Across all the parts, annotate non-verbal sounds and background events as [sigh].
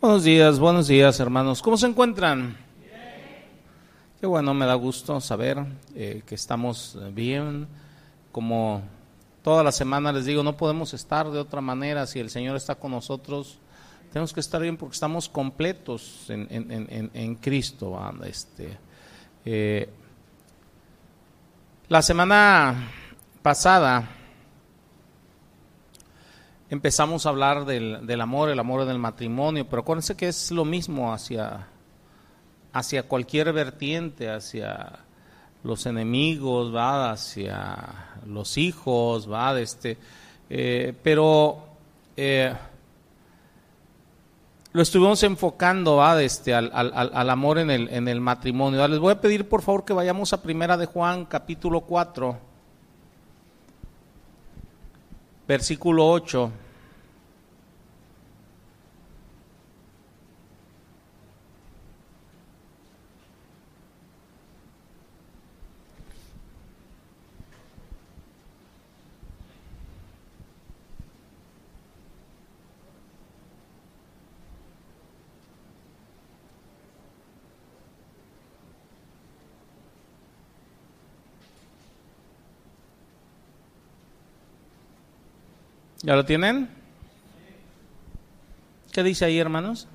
Buenos días, buenos días hermanos. ¿Cómo se encuentran? Qué bueno, me da gusto saber eh, que estamos bien. Como toda la semana les digo, no podemos estar de otra manera. Si el Señor está con nosotros, tenemos que estar bien porque estamos completos en, en, en, Cristo. Este, eh, la semana pasada empezamos a hablar del, del, amor, el amor del matrimonio, pero acuérdense que es lo mismo hacia, hacia cualquier vertiente, hacia los enemigos, ¿va? hacia los hijos, ¿va? Este, eh, pero eh, lo estuvimos enfocando ¿va? Este, al, al, al, amor en el, en el matrimonio. Les voy a pedir por favor que vayamos a Primera de Juan, capítulo 4 versículo 8. ¿Ya lo tienen? ¿Qué dice ahí, hermanos?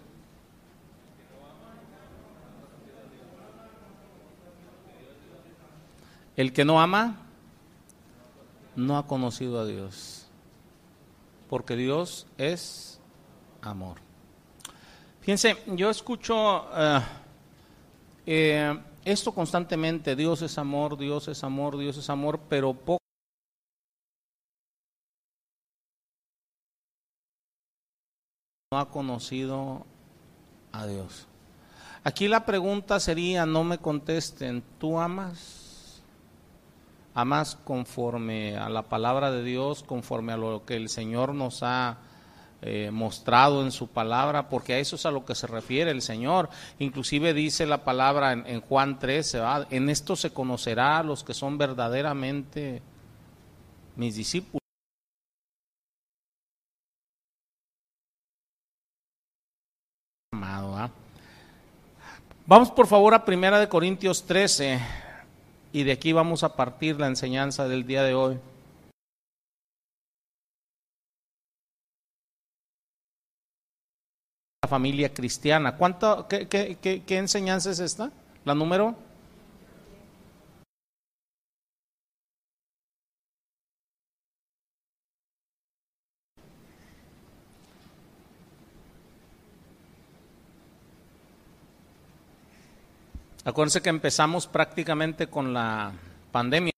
El que no ama no ha conocido a Dios, porque Dios es amor. Fíjense, yo escucho eh, eh, esto constantemente, Dios es amor, Dios es amor, Dios es amor, pero poco no ha conocido a Dios. Aquí la pregunta sería, no me contesten, ¿tú amas? ¿Amas conforme a la palabra de Dios, conforme a lo que el Señor nos ha eh, mostrado en su palabra? Porque a eso es a lo que se refiere el Señor. Inclusive dice la palabra en, Juan 13, en esto se conocerá a los que son verdaderamente mis discípulos. Vamos por favor a Primera de Corintios 13 y de aquí vamos a partir la enseñanza del día de hoy. La familia cristiana. ¿Cuánto, qué, qué, qué, qué enseñanza es esta? ¿La número? Acuérdense que empezamos prácticamente con la pandemia.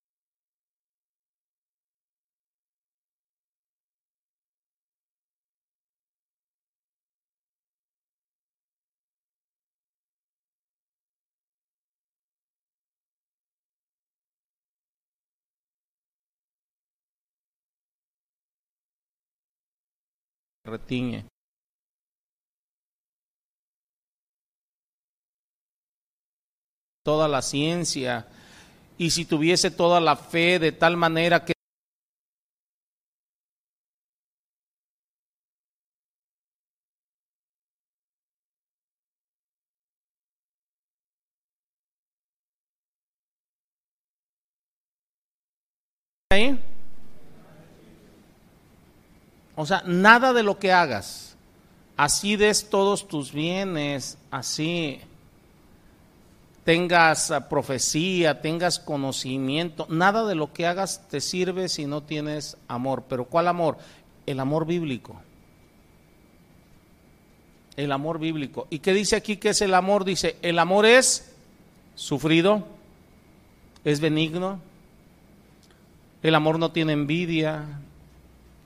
Toda la ciencia. Y si tuviese toda la fe de tal manera que O sea, nada de lo que hagas, así des todos tus bienes, así tengas ah, profecía, tengas conocimiento, nada de lo que hagas te sirve si no tienes amor. Pero ¿cuál amor? El amor bíblico. El amor bíblico. ¿Y qué dice aquí que es el amor? Dice, el amor es sufrido, es benigno, el amor no tiene envidia,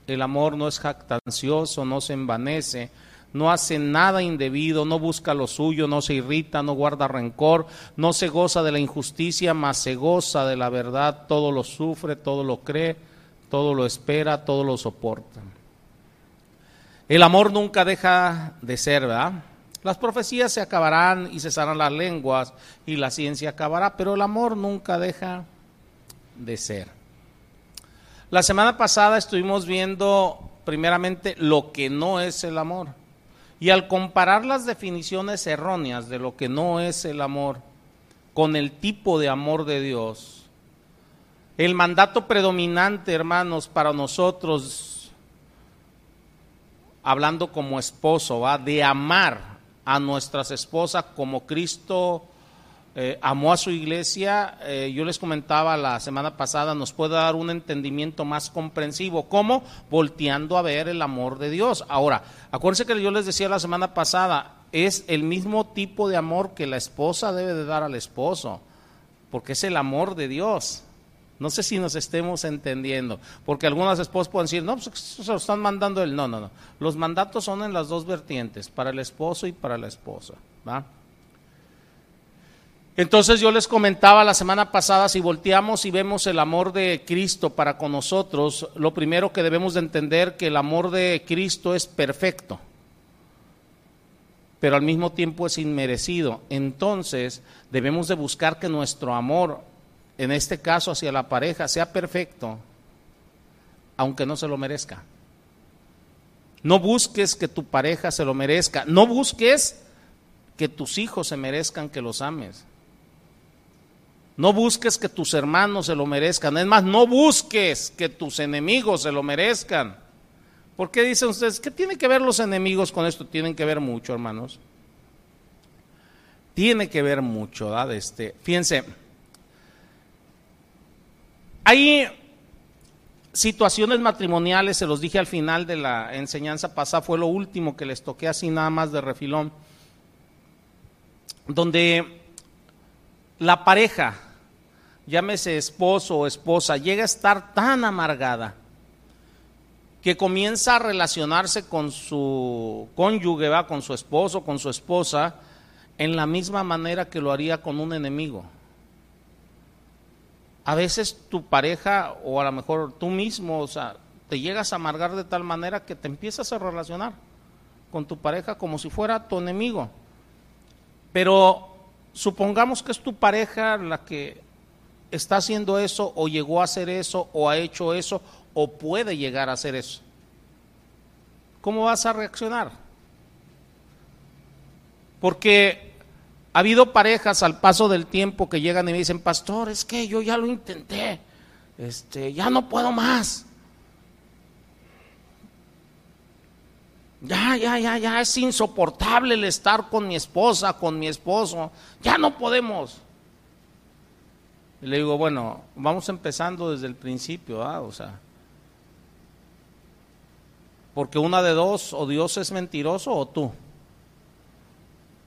el amor no es jactancioso, no se envanece, no hace nada indebido, no busca lo suyo, no se irrita, no guarda rencor, no se goza de la injusticia, mas se goza de la verdad, todo lo sufre, todo lo cree, todo lo espera, todo lo soporta. El amor nunca deja de ser, ¿verdad? Las profecías se acabarán y cesarán las lenguas y la ciencia acabará, pero el amor nunca deja de ser. La semana pasada estuvimos viendo primeramente lo que no es el amor. Y al comparar las definiciones erróneas de lo que no es el amor con el tipo de amor de Dios, el mandato predominante, hermanos, para nosotros, hablando como esposo, ¿va? de amar a nuestras esposas como Cristo eh, amó a su iglesia, eh, yo les comentaba la semana pasada, nos puede dar un entendimiento más comprensivo. ¿Cómo? Volteando a ver el amor de Dios. Ahora, acuérdense que yo les decía la semana pasada, es el mismo tipo de amor que la esposa debe de dar al esposo, porque es el amor de Dios. No sé si nos estemos entendiendo, porque algunas esposas pueden decir, no, pues se lo están mandando él. No, no, no. Los mandatos son en las dos vertientes, para el esposo y para la esposa. ¿va? Entonces yo les comentaba la semana pasada, si volteamos y vemos el amor de Cristo para con nosotros, lo primero que debemos de entender que el amor de Cristo es perfecto, pero al mismo tiempo es inmerecido. Entonces debemos de buscar que nuestro amor, en este caso hacia la pareja, sea perfecto, aunque no se lo merezca. No busques que tu pareja se lo merezca, no busques que tus hijos se merezcan que los ames. No busques que tus hermanos se lo merezcan. Es más, no busques que tus enemigos se lo merezcan. ¿Por qué dicen ustedes? ¿Qué tienen que ver los enemigos con esto? Tienen que ver mucho, hermanos. Tiene que ver mucho, ¿verdad? Este, fíjense, hay situaciones matrimoniales, se los dije al final de la enseñanza pasada, fue lo último que les toqué así nada más de refilón, donde la pareja llámese esposo o esposa, llega a estar tan amargada que comienza a relacionarse con su cónyuge, ¿va? con su esposo, con su esposa, en la misma manera que lo haría con un enemigo. A veces tu pareja o a lo mejor tú mismo, o sea, te llegas a amargar de tal manera que te empiezas a relacionar con tu pareja como si fuera tu enemigo. Pero supongamos que es tu pareja la que está haciendo eso o llegó a hacer eso o ha hecho eso o puede llegar a hacer eso. ¿Cómo vas a reaccionar? Porque ha habido parejas al paso del tiempo que llegan y me dicen, pastor, es que yo ya lo intenté, este, ya no puedo más. Ya, ya, ya, ya, es insoportable el estar con mi esposa, con mi esposo, ya no podemos. Y le digo, bueno, vamos empezando desde el principio, ¿ah? o sea, porque una de dos, o Dios es mentiroso o tú.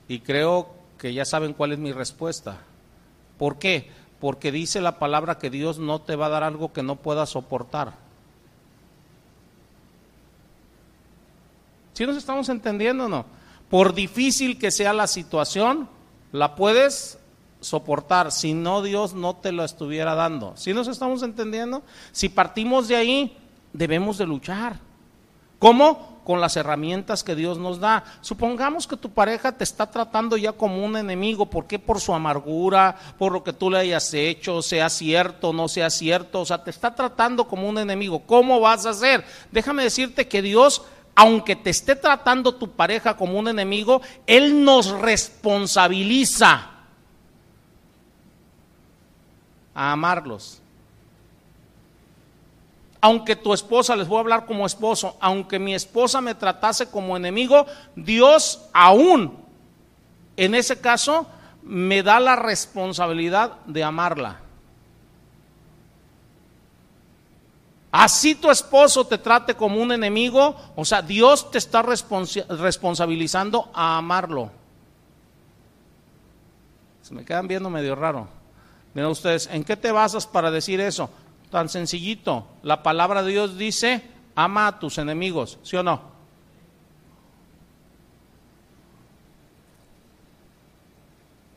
Y creo que ya saben cuál es mi respuesta. ¿Por qué? Porque dice la palabra que Dios no te va a dar algo que no puedas soportar. ¿Sí nos estamos entendiendo o no? Por difícil que sea la situación, la puedes soportar, si no Dios no te lo estuviera dando. ¿Sí nos estamos entendiendo? Si partimos de ahí, debemos de luchar. ¿Cómo? Con las herramientas que Dios nos da. Supongamos que tu pareja te está tratando ya como un enemigo. ¿Por qué? Por su amargura, por lo que tú le hayas hecho, sea cierto, no sea cierto. O sea, te está tratando como un enemigo. ¿Cómo vas a hacer? Déjame decirte que Dios aunque te esté tratando tu pareja como un enemigo, Él nos responsabiliza a amarlos. Aunque tu esposa, les voy a hablar como esposo, aunque mi esposa me tratase como enemigo, Dios aún, en ese caso, me da la responsabilidad de amarla. Así tu esposo te trate como un enemigo, o sea, Dios te está responsabilizando a amarlo. Se me quedan viendo medio raro. Miren ustedes, ¿en qué te basas para decir eso? Tan sencillito. La palabra de Dios dice, ama a tus enemigos, ¿sí o no?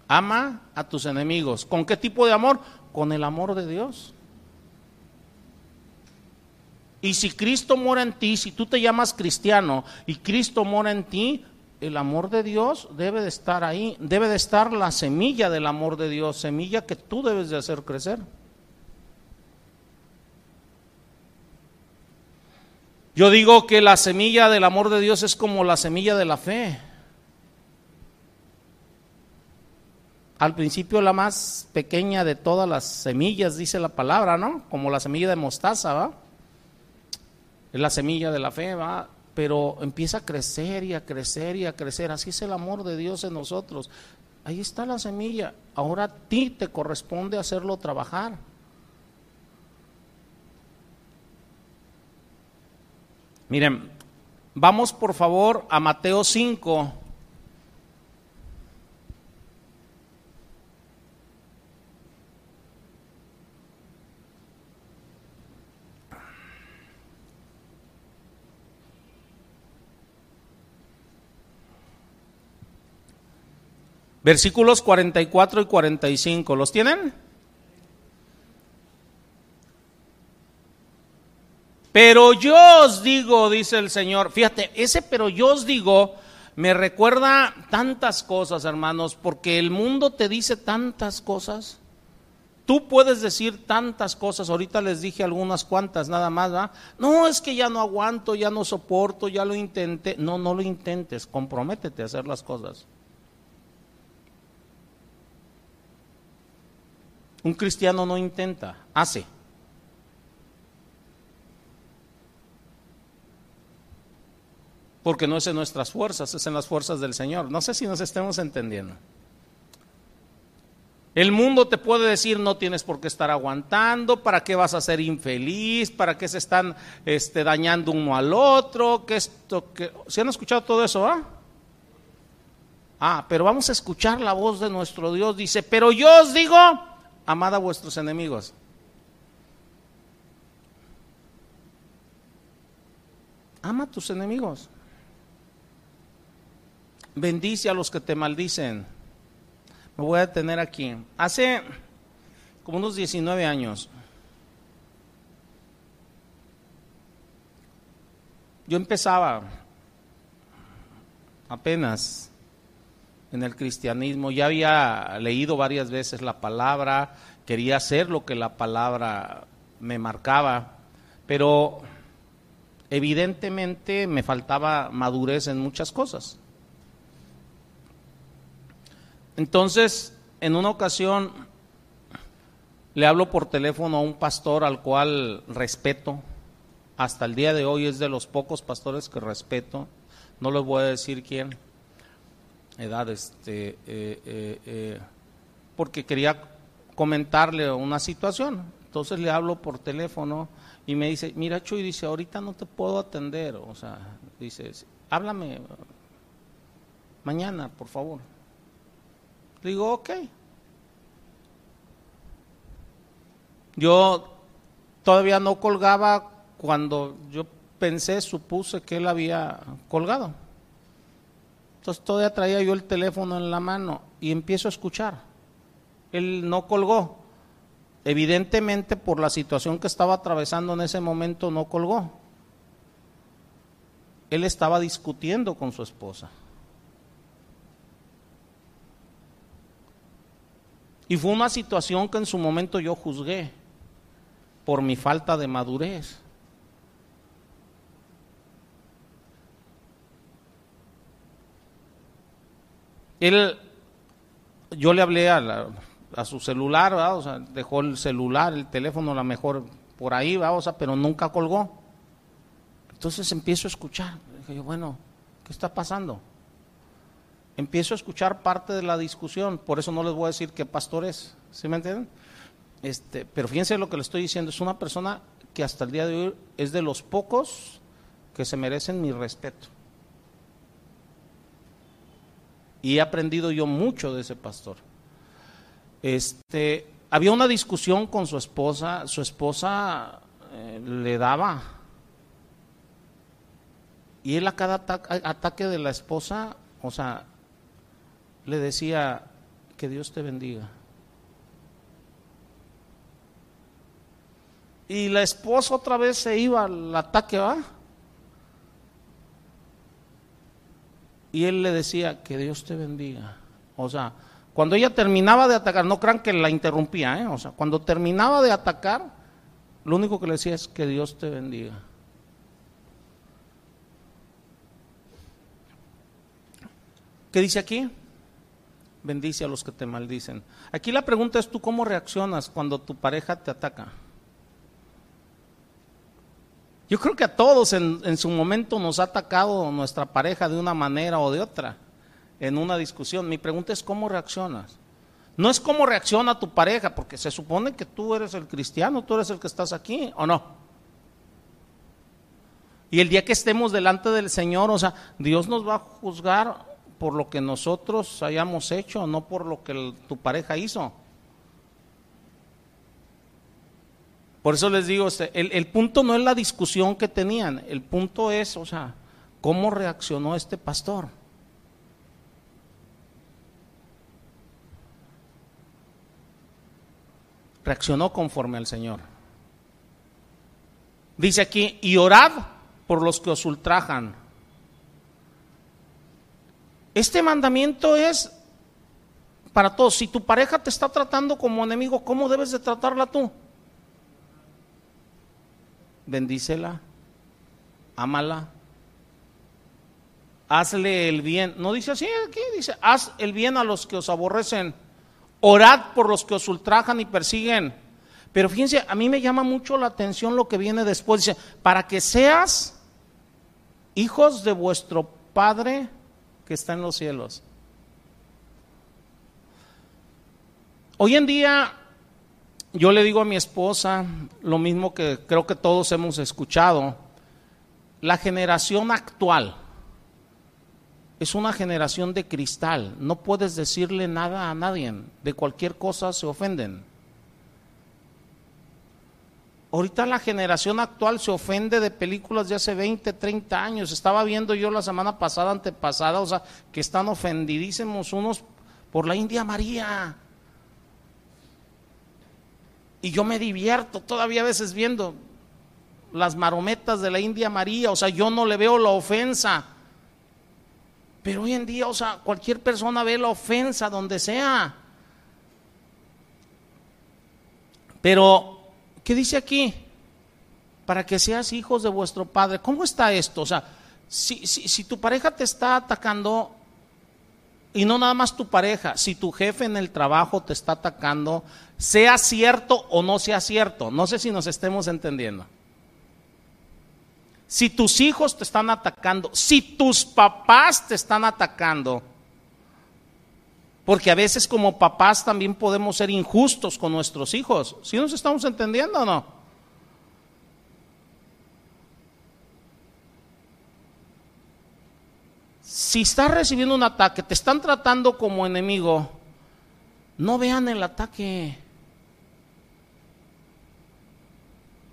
Ama a tus enemigos. ¿Con qué tipo de amor? Con el amor de Dios. Y si Cristo mora en ti, si tú te llamas cristiano y Cristo mora en ti, el amor de Dios debe de estar ahí, debe de estar la semilla del amor de Dios, semilla que tú debes de hacer crecer. Yo digo que la semilla del amor de Dios es como la semilla de la fe. Al principio la más pequeña de todas las semillas, dice la palabra, ¿no? Como la semilla de mostaza, ¿va? Es la semilla de la fe, ¿va? Pero empieza a crecer y a crecer y a crecer. Así es el amor de Dios en nosotros. Ahí está la semilla. Ahora a ti te corresponde hacerlo trabajar. Miren, vamos por favor a Mateo 5. Versículos 44 y 45. ¿Los tienen? Pero yo os digo, dice el Señor, fíjate, ese pero yo os digo me recuerda tantas cosas, hermanos, porque el mundo te dice tantas cosas. Tú puedes decir tantas cosas, ahorita les dije algunas cuantas nada más. No, es que ya no aguanto, ya no soporto, ya lo intenté. No, no lo intentes, comprométete a hacer las cosas. Un cristiano no intenta, hace. Porque no es en nuestras fuerzas, es en las fuerzas del Señor. No sé si nos estemos entendiendo. El mundo te puede decir no tienes por qué estar aguantando, para qué vas a ser infeliz, para qué se están este, dañando uno al otro, que esto, que... ¿Se han escuchado todo eso? Ah? ah, pero vamos a escuchar la voz de nuestro Dios. Dice, pero yo os digo, amad a vuestros enemigos. Ama a tus enemigos. Bendice a los que te maldicen. Me voy a detener aquí. Hace como unos 19 años, yo empezaba apenas en el cristianismo. Ya había leído varias veces la palabra, quería hacer lo que la palabra me marcaba, pero evidentemente me faltaba madurez en muchas cosas. Entonces, en una ocasión le hablo por teléfono a un pastor al cual respeto, hasta el día de hoy es de los pocos pastores que respeto, no les voy a decir quién edad, este, eh, eh, eh, porque quería comentarle una situación. Entonces le hablo por teléfono y me dice, mira Chuy, dice, ahorita no te puedo atender, o sea, dice, háblame mañana, por favor. Le digo, ok. Yo todavía no colgaba cuando yo pensé, supuse que él había colgado. Entonces todavía traía yo el teléfono en la mano y empiezo a escuchar. Él no colgó. Evidentemente por la situación que estaba atravesando en ese momento no colgó. Él estaba discutiendo con su esposa. Y fue una situación que en su momento yo juzgué por mi falta de madurez. Él, yo le hablé a, su celular, o sea, dejó el celular, el teléfono, a lo mejor por ahí, o sea, pero nunca colgó. Entonces empiezo a escuchar. Dije bueno, ¿qué está pasando? Empiezo a escuchar parte de la discusión, por eso no les voy a decir qué pastor es, ¿sí me entienden? Este, pero fíjense lo que le estoy diciendo, es una persona que hasta el día de hoy es de los pocos que se merecen mi respeto. Y he aprendido yo mucho de ese pastor. Este, había una discusión con su esposa, su esposa eh, le daba. Y él a cada ataque de la esposa, o sea, le decía, que Dios te bendiga. Y la esposa otra vez se iba al ataque, ¿va? y él le decía, que Dios te bendiga. O sea, cuando ella terminaba de atacar, no crean que la interrumpía, ¿eh? o sea, cuando terminaba de atacar, lo único que le decía es que Dios te bendiga. ¿Qué dice aquí? Bendice a los que te maldicen. Aquí la pregunta es tú cómo reaccionas cuando tu pareja te ataca. Yo creo que a todos en, en, su momento nos ha atacado nuestra pareja de una manera o de otra en una discusión. Mi pregunta es cómo reaccionas. No es cómo reacciona tu pareja, porque se supone que tú eres el cristiano, tú eres el que estás aquí, ¿o no? Y el día que estemos delante del Señor, o sea, Dios nos va a juzgar por lo que nosotros hayamos hecho, no por lo que tu pareja hizo. Por eso les digo, este, el, el punto no es la discusión que tenían, el punto es, o sea, cómo reaccionó este pastor. reaccionó conforme al Señor. Dice aquí, y orad por los que os ultrajan. Este mandamiento es para todos. Si tu pareja te está tratando como enemigo, ¿cómo debes de tratarla tú? Bendícela, ámala, hazle el bien. No dice así aquí, dice, haz el bien a los que os aborrecen Orad por los que os ultrajan y persiguen. Pero fíjense, a mí me llama mucho la atención lo que viene después. Dice, para que seas hijos de vuestro Padre que está en los cielos. Hoy en día yo le digo a mi esposa lo mismo que creo que todos hemos escuchado. La generación actual, es una generación de cristal. No puedes decirle nada a nadie. De cualquier cosa se ofenden. Ahorita la generación actual se ofende de películas de hace 20, 30 años. Estaba viendo yo la semana pasada, antepasada, o sea, que están ofendidísimos unos por la India María. Y yo me divierto todavía a veces viendo las marometas de la India María, o sea, yo no le veo la ofensa. Pero hoy en día, o sea, cualquier persona ve la ofensa donde sea. Pero, ¿qué dice aquí? Para que seas hijos de vuestro Padre. ¿Cómo está esto? O sea, si, si, tu pareja te está atacando, y no nada más tu pareja, si tu jefe en el trabajo te está atacando, sea cierto o no sea cierto, no sé si nos estemos entendiendo si tus hijos te están atacando, si tus papás te están atacando, porque a veces como papás también podemos ser injustos con nuestros hijos. ¿Sí nos estamos entendiendo o no? Si estás recibiendo un ataque, te están tratando como enemigo, no vean el ataque.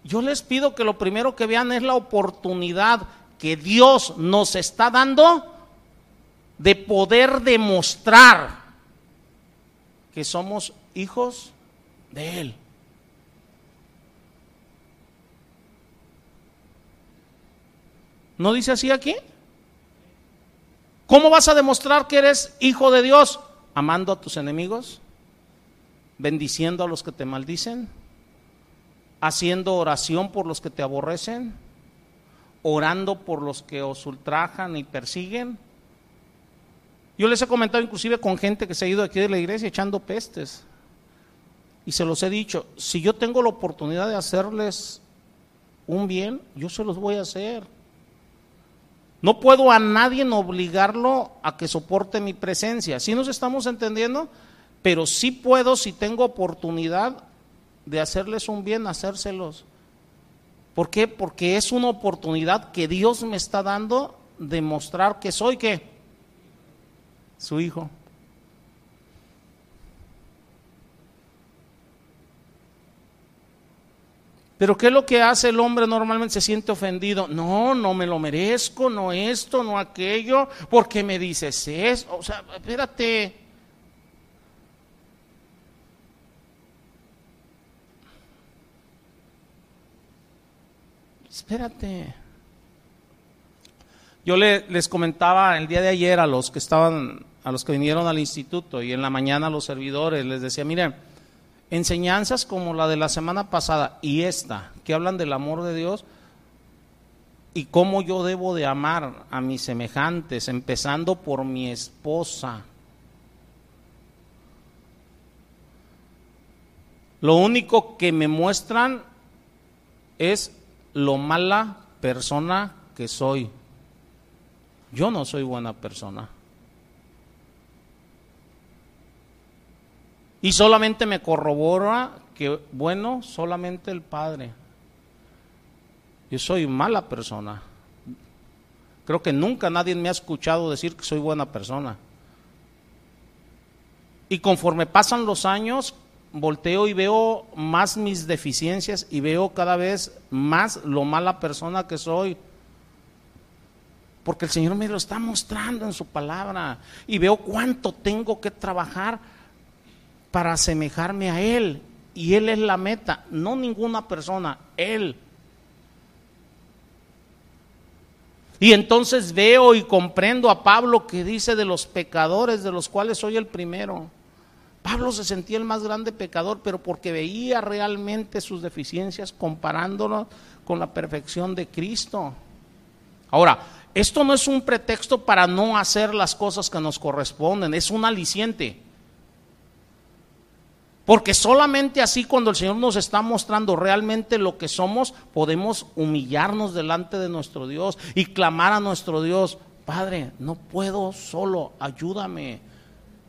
Yo les pido que lo primero que vean es la oportunidad que Dios nos está dando de poder demostrar que somos hijos de Él. ¿No dice así aquí? ¿Cómo vas a demostrar que eres hijo de Dios? Amando a tus enemigos, bendiciendo a los que te maldicen haciendo oración por los que te aborrecen, orando por los que os ultrajan y persiguen. Yo les he comentado inclusive con gente que se ha ido aquí de la iglesia echando pestes. Y se los he dicho, si yo tengo la oportunidad de hacerles un bien, yo se los voy a hacer. No puedo a nadie obligarlo a que soporte mi presencia. Si nos estamos entendiendo? Pero sí puedo, si tengo oportunidad, de hacerles un bien, hacérselos. ¿Por qué? Porque es una oportunidad que Dios me está dando de mostrar que soy qué? Su hijo. Pero ¿qué es lo que hace el hombre normalmente? Se siente ofendido. No, no me lo merezco, no esto, no aquello, porque me dices eso. O sea, espérate. espérate. Yo les comentaba el día de ayer a los que estaban, a los que vinieron al instituto y en la mañana a los servidores, les decía, miren, enseñanzas como la de la semana pasada y esta, que hablan del amor de Dios, y cómo yo debo de amar a mis semejantes, empezando por mi esposa. Lo único que me muestran es lo mala persona que soy. Yo no soy buena persona. Y solamente me corrobora que, bueno, solamente el Padre. Yo soy mala persona. Creo que nunca nadie me ha escuchado decir que soy buena persona. Y conforme pasan los años, volteo y veo más mis deficiencias y veo cada vez más lo mala persona que soy. Porque el Señor me lo está mostrando en su palabra. Y veo cuánto tengo que trabajar para asemejarme a Él. Y Él es la meta, no ninguna persona, Él. Y entonces veo y comprendo a Pablo que dice de los pecadores, de los cuales soy el primero. Pablo se sentía el más grande pecador, pero porque veía realmente sus deficiencias comparándolo con la perfección de Cristo. Ahora, esto no es un pretexto para no hacer las cosas que nos corresponden, es un aliciente. Porque solamente así cuando el Señor nos está mostrando realmente lo que somos, podemos humillarnos delante de nuestro Dios y clamar a nuestro Dios, Padre, no puedo solo, ayúdame,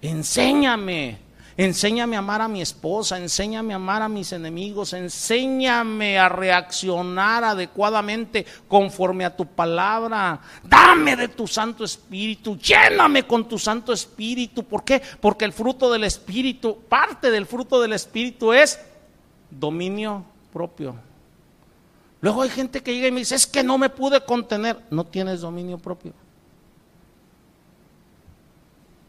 enséñame. Enséñame a amar a mi esposa, enséñame a amar a mis enemigos, enséñame a reaccionar adecuadamente conforme a tu palabra. Dame de tu Santo Espíritu, lléname con tu Santo Espíritu. ¿Por qué? Porque el fruto del Espíritu, parte del fruto del Espíritu es dominio propio. Luego hay gente que llega y me dice, es que no me pude contener. No tienes dominio propio.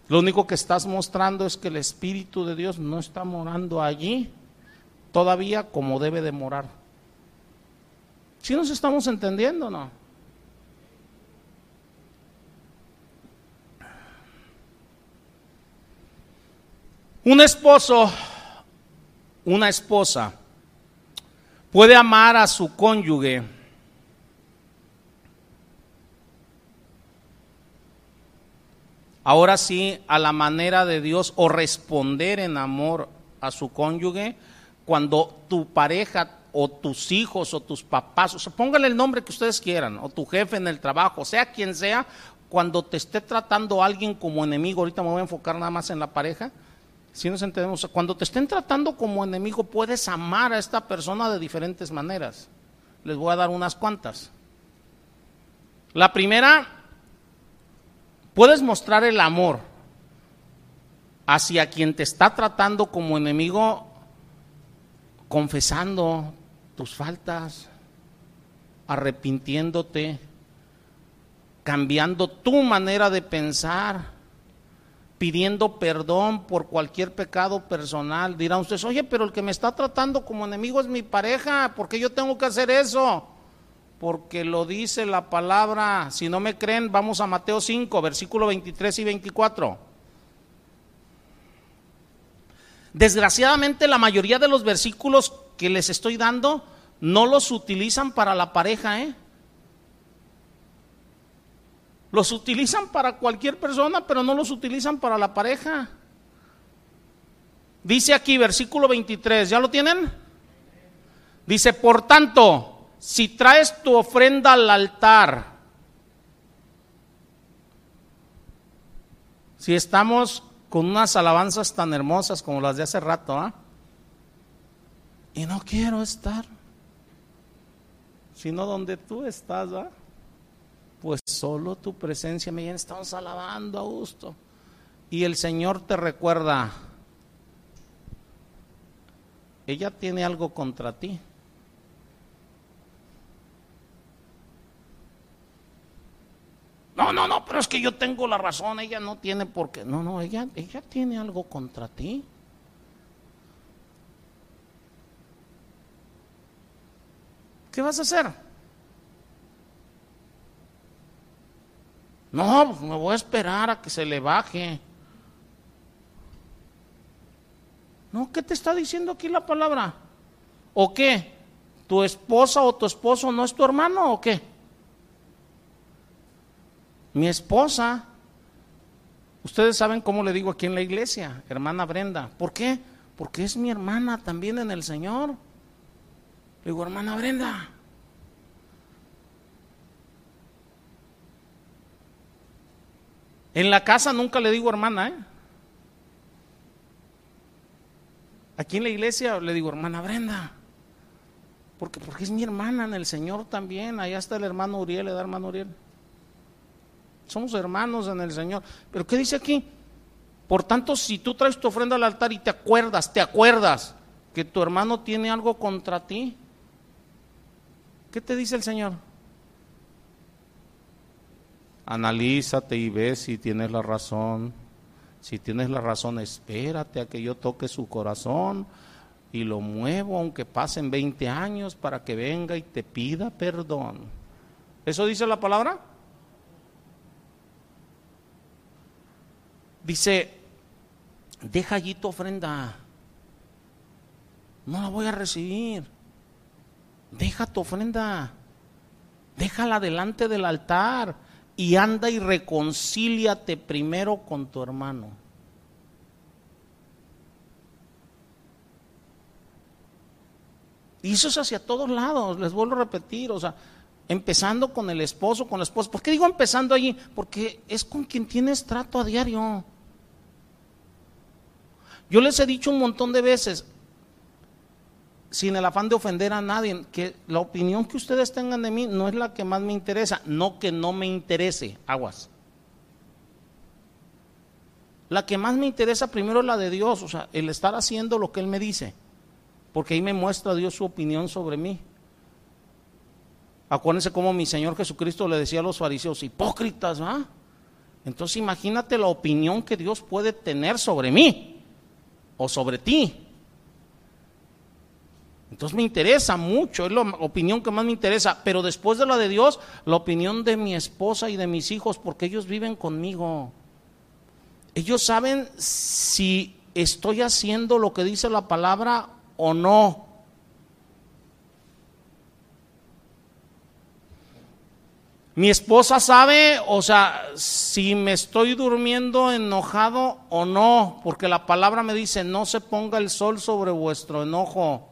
Lo único que estás mostrando es que el Espíritu de Dios no está morando allí todavía como debe de morar. ¿Sí nos estamos entendiendo no? Un esposo, una esposa, puede amar a su cónyuge ahora sí a la manera de Dios o responder en amor a su cónyuge cuando tu pareja o tus hijos o tus papás, o sea, póngale el nombre que ustedes quieran, o tu jefe en el trabajo, sea quien sea, cuando te esté tratando a alguien como enemigo, ahorita me voy a enfocar nada más en la pareja, si nos entendemos, cuando te estén tratando como enemigo, puedes amar a esta persona de diferentes maneras. Les voy a dar unas cuantas. La primera Puedes mostrar el amor hacia quien te está tratando como enemigo confesando tus faltas, arrepintiéndote, cambiando tu manera de pensar, pidiendo perdón por cualquier pecado personal. Dirán ustedes, oye, pero el que me está tratando como enemigo es mi pareja, ¿por qué yo tengo que hacer eso? Porque lo dice la palabra. Si no me creen, vamos a Mateo 5, versículo 23 y 24. Desgraciadamente la mayoría de los versículos que les estoy dando no los utilizan para la pareja, ¿eh? Los utilizan para cualquier persona, pero no los utilizan para la pareja. Dice aquí, versículo 23, ¿ya lo tienen? Dice, por tanto, si traes tu ofrenda al altar, si estamos con unas alabanzas tan hermosas como las de hace rato, ¿ah? y no quiero estar, sino donde tú estás, ¿ah? pues solo tu presencia me llena, estamos alabando a gusto. Y el Señor te recuerda, ella tiene algo contra ti. No, no, no, pero es que yo tengo la razón, ella no tiene por qué. No, no, ella, ella tiene algo contra ti. ¿Qué vas a hacer? No, pues me voy a esperar a que se le baje. No, ¿qué te está diciendo aquí la palabra? ¿O qué? ¿Tu esposa o tu esposo no es tu hermano o qué? Mi esposa, ustedes saben cómo le digo aquí en la iglesia, hermana Brenda. ¿Por qué? Porque es mi hermana también en el Señor. Le digo, hermana Brenda. En la casa nunca le digo hermana, ¿eh? Aquí en la iglesia le digo, hermana Brenda. Porque, porque es mi hermana en el Señor también. Allá está el hermano Uriel, le da hermano Uriel. Somos hermanos en el Señor. Pero ¿qué dice aquí? Por tanto, si tú traes tu ofrenda al altar y te acuerdas, te acuerdas que tu hermano tiene algo contra ti, ¿qué te dice el Señor? Analízate y ve si tienes la razón. Si tienes la razón, espérate a que yo toque su corazón y lo muevo aunque pasen 20 años para que venga y te pida perdón. ¿Eso dice la palabra? Dice, deja allí tu ofrenda. No la voy a recibir. Deja tu ofrenda. Déjala delante del altar y anda y reconcíliate primero con tu hermano. Y eso es hacia todos lados, les vuelvo a repetir, o sea, empezando con el esposo, con la esposa. ¿Por qué digo empezando allí? Porque es con quien tienes trato a diario. Yo les he dicho un montón de veces, sin el afán de ofender a nadie, que la opinión que ustedes tengan de mí no es la que más me interesa, no que no me interese, aguas. La que más me interesa primero es la de Dios, o sea, el estar haciendo lo que Él me dice, porque ahí me muestra Dios su opinión sobre mí. Acuérdense cómo mi Señor Jesucristo le decía a los fariseos, hipócritas, ¿va? Entonces imagínate la opinión que Dios puede tener sobre mí o sobre ti. Entonces me interesa mucho, es la opinión que más me interesa, pero después de la de Dios, la opinión de mi esposa y de mis hijos, porque ellos viven conmigo. Ellos saben si estoy haciendo lo que dice la palabra o no. Mi esposa sabe, o sea, si me estoy durmiendo enojado o no, porque la palabra me dice, no se ponga el sol sobre vuestro enojo.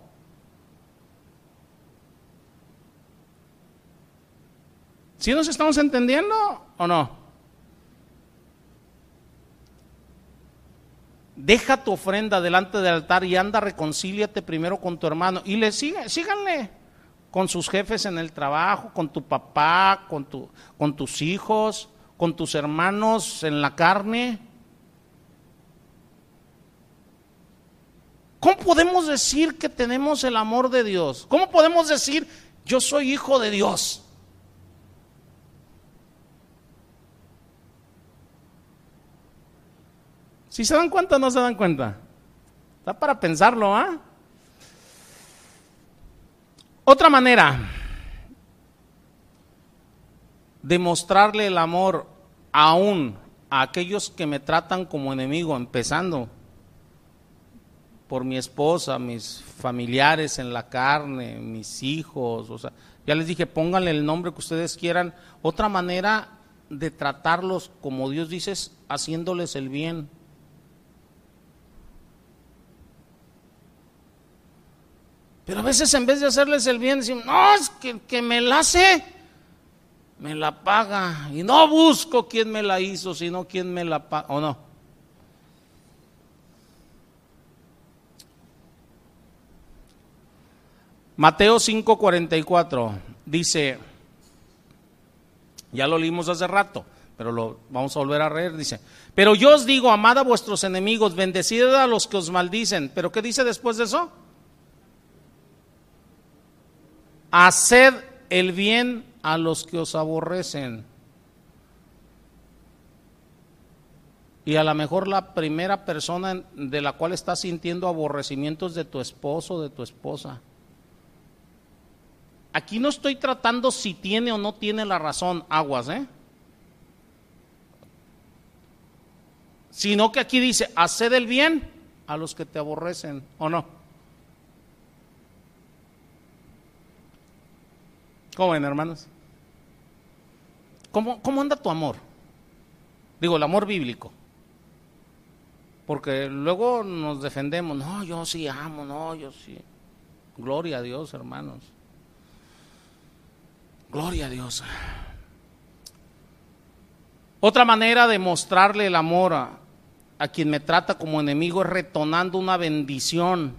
¿Sí nos estamos entendiendo o no? Deja tu ofrenda delante del altar y anda, reconcíliate primero con tu hermano. Y le sigue, síganle con sus jefes en el trabajo, con tu papá, con, tu, con tus hijos, con tus hermanos en la carne. ¿Cómo podemos decir que tenemos el amor de Dios? ¿Cómo podemos decir yo soy hijo de Dios? Si se dan cuenta o no se dan cuenta. Está para pensarlo, ¿ah? Otra manera de mostrarle el amor aún a aquellos que me tratan como enemigo, empezando por mi esposa, mis familiares en la carne, mis hijos, o sea, ya les dije, pónganle el nombre que ustedes quieran. Otra manera de tratarlos como Dios dice es haciéndoles el bien. Pero a veces en vez de hacerles el bien, decimos, no, es que que me la hace, me la paga. Y no busco quién me la hizo, sino quién me la paga, ¿o no? Mateo 5:44 dice, ya lo leímos hace rato, pero lo vamos a volver a leer, dice, pero yo os digo, amad a vuestros enemigos, bendecid a los que os maldicen, pero ¿qué dice después de eso? Haced el bien a los que os aborrecen. Y a lo mejor la primera persona de la cual estás sintiendo aborrecimiento es de tu esposo o de tu esposa. Aquí no estoy tratando si tiene o no tiene la razón, aguas, ¿eh? Sino que aquí dice, haced el bien a los que te aborrecen, ¿o no? ¿Cómo ven, hermanos? ¿Cómo, ¿Cómo anda tu amor? Digo, el amor bíblico. Porque luego nos defendemos, no, yo sí amo, no, yo sí. Gloria a Dios, hermanos. Gloria a Dios. Otra manera de mostrarle el amor a, a quien me trata como enemigo es retonando una bendición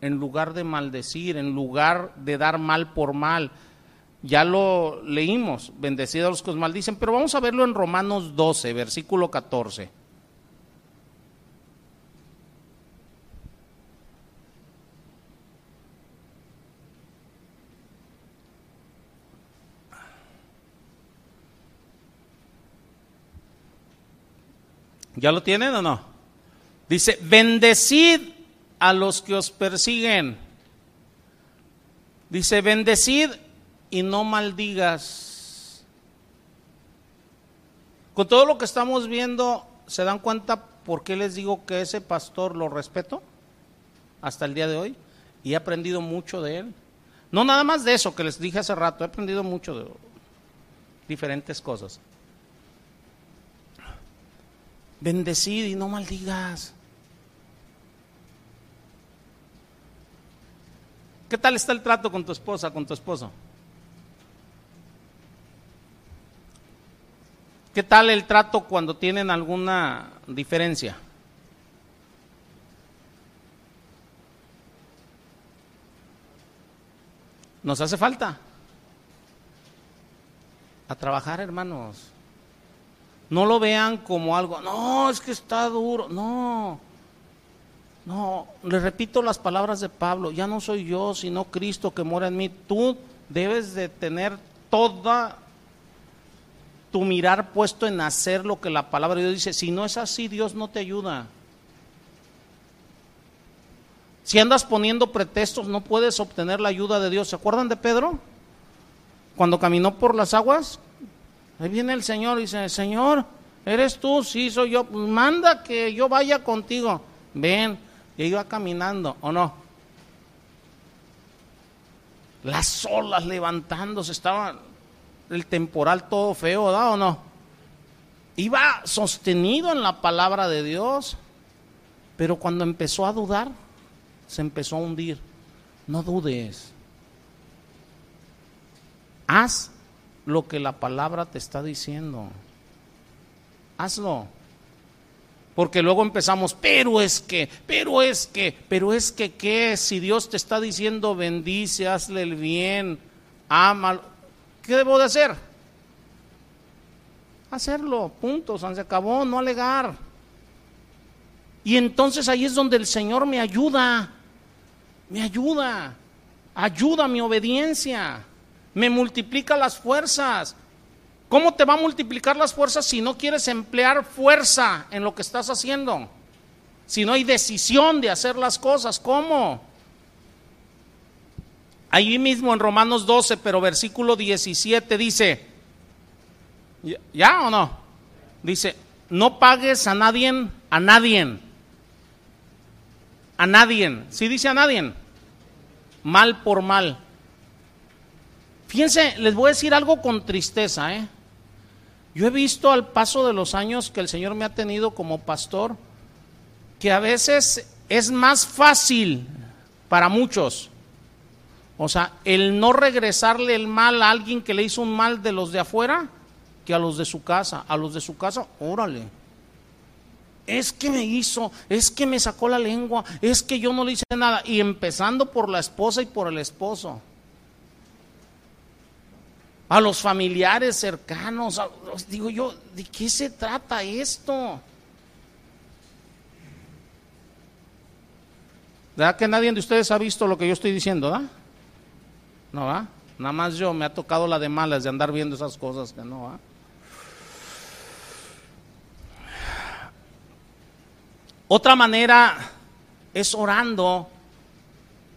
en lugar de maldecir, en lugar de dar mal por mal. Ya lo leímos, bendecidos los que os maldicen, pero vamos a verlo en Romanos 12, versículo 14. ¿Ya lo tienen o no? Dice, bendecid a los que os persiguen. Dice, bendecid y no maldigas. Con todo lo que estamos viendo, ¿se dan cuenta por qué les digo que ese pastor lo respeto hasta el día de hoy? Y he aprendido mucho de él. No nada más de eso que les dije hace rato, he aprendido mucho de diferentes cosas. Bendecid y no maldigas. ¿Qué tal está el trato con tu esposa, con tu esposo? ¿Qué tal el trato cuando tienen alguna diferencia? Nos hace falta a trabajar, hermanos. No lo vean como algo, no, es que está duro, no. No, le repito las palabras de Pablo, ya no soy yo, sino Cristo que mora en mí. Tú debes de tener toda tu mirar puesto en hacer lo que la palabra de Dios dice. Si no es así, Dios no te ayuda. Si andas poniendo pretextos, no puedes obtener la ayuda de Dios. ¿Se acuerdan de Pedro? Cuando caminó por las aguas, ahí viene el Señor y dice, Señor, ¿eres tú? Sí, soy yo. Manda que yo vaya contigo. Ven, y iba caminando, ¿o no? Las olas levantándose, estaba el temporal todo feo, ¿da o no? Iba sostenido en la palabra de Dios, pero cuando empezó a dudar, se empezó a hundir. No dudes. Haz lo que la palabra te está diciendo. Hazlo. Porque luego empezamos, pero es que, pero es que, pero es que, ¿qué? Si Dios te está diciendo bendice, hazle el bien, ama, ¿qué debo de hacer? Hacerlo, punto, se acabó, no alegar. Y entonces ahí es donde el Señor me ayuda, me ayuda, ayuda mi obediencia, me multiplica las fuerzas, ¿Cómo te va a multiplicar las fuerzas si no quieres emplear fuerza en lo que estás haciendo? Si no hay decisión de hacer las cosas, ¿cómo? Ahí mismo en Romanos 12, pero versículo 17 dice, ¿ya o no? Dice, no pagues a nadie, a nadie, a nadie, ¿sí dice a nadie? Mal por mal. Fíjense, les voy a decir algo con tristeza, ¿eh? Yo he visto al paso de los años que el Señor me ha tenido como pastor que a veces es más fácil para muchos, o sea, el no regresarle el mal a alguien que le hizo un mal de los de afuera que a los de su casa. A los de su casa, órale. Es que me hizo, es que me sacó la lengua, es que yo no le hice nada. Y empezando por la esposa y por el esposo a los familiares cercanos. digo yo, ¿de qué se trata esto? ¿Verdad que nadie de ustedes ha visto lo que yo estoy diciendo? ¿da? No, va. Nada más yo me ha tocado la de malas de andar viendo esas cosas que no, va. Otra manera es orando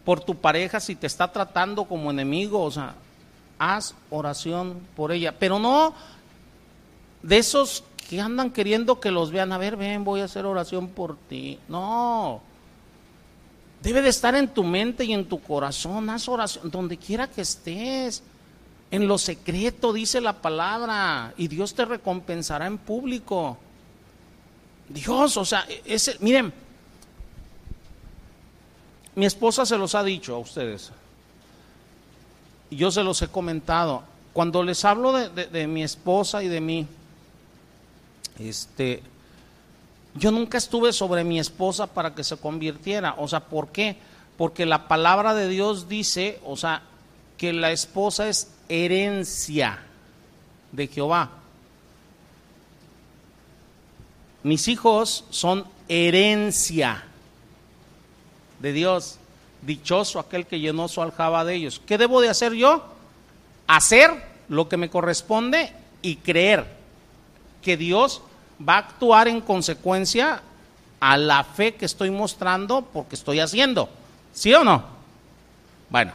por tu pareja si te está tratando como enemigo, o sea, haz oración por ella, pero no de esos que andan queriendo que los vean, a ver, ven, voy a hacer oración por ti. No, debe de estar en tu mente y en tu corazón, haz oración, donde quiera que estés. En lo secreto dice la palabra y Dios te recompensará en público. Dios, o sea, ese, miren, mi esposa se los ha dicho a ustedes. Y yo se los he comentado. Cuando les hablo de, de mi esposa y de mí, este, yo nunca estuve sobre mi esposa para que se convirtiera. O sea, ¿por qué? Porque la palabra de Dios dice, o sea, que la esposa es herencia de Jehová. Mis hijos son herencia de Dios. Dichoso aquel que llenó su aljaba de ellos. ¿Qué debo de hacer yo? Hacer lo que me corresponde y creer que Dios va a actuar en consecuencia a la fe que estoy mostrando porque estoy haciendo. ¿Sí o no? Bueno.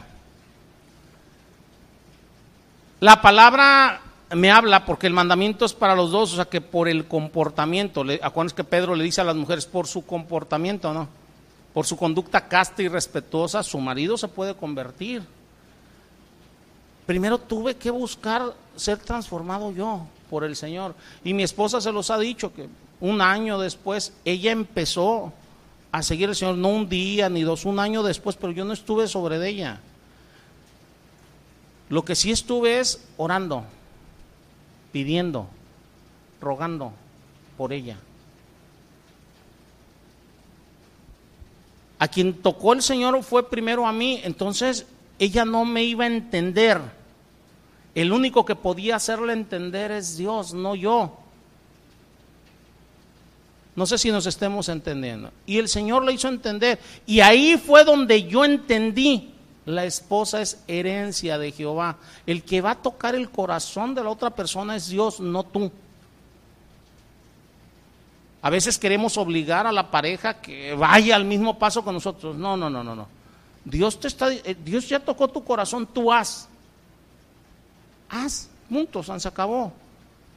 La palabra me habla porque el mandamiento es para los dos, o sea que por el comportamiento, acuérdense que Pedro le dice a las mujeres por su comportamiento, ¿no? Por su conducta casta y respetuosa, su marido se puede convertir. Primero tuve que buscar ser transformado yo por el Señor. Y mi esposa se los ha dicho que un año después ella empezó a seguir al Señor, no un día ni dos, un año después, pero yo no estuve sobre de ella. Lo que sí estuve es orando, pidiendo, rogando por ella. A quien tocó el Señor fue primero a mí, entonces ella no me iba a entender. El único que podía hacerle entender es Dios, no yo. No sé si nos estemos entendiendo. Y el Señor le hizo entender. Y ahí fue donde yo entendí. La esposa es herencia de Jehová. El que va a tocar el corazón de la otra persona es Dios, no tú. A veces queremos obligar a la pareja que vaya al mismo paso con nosotros. No, no, no, no, no. Dios te está eh, Dios ya tocó tu corazón, tú haz. Haz, puntos, se acabó.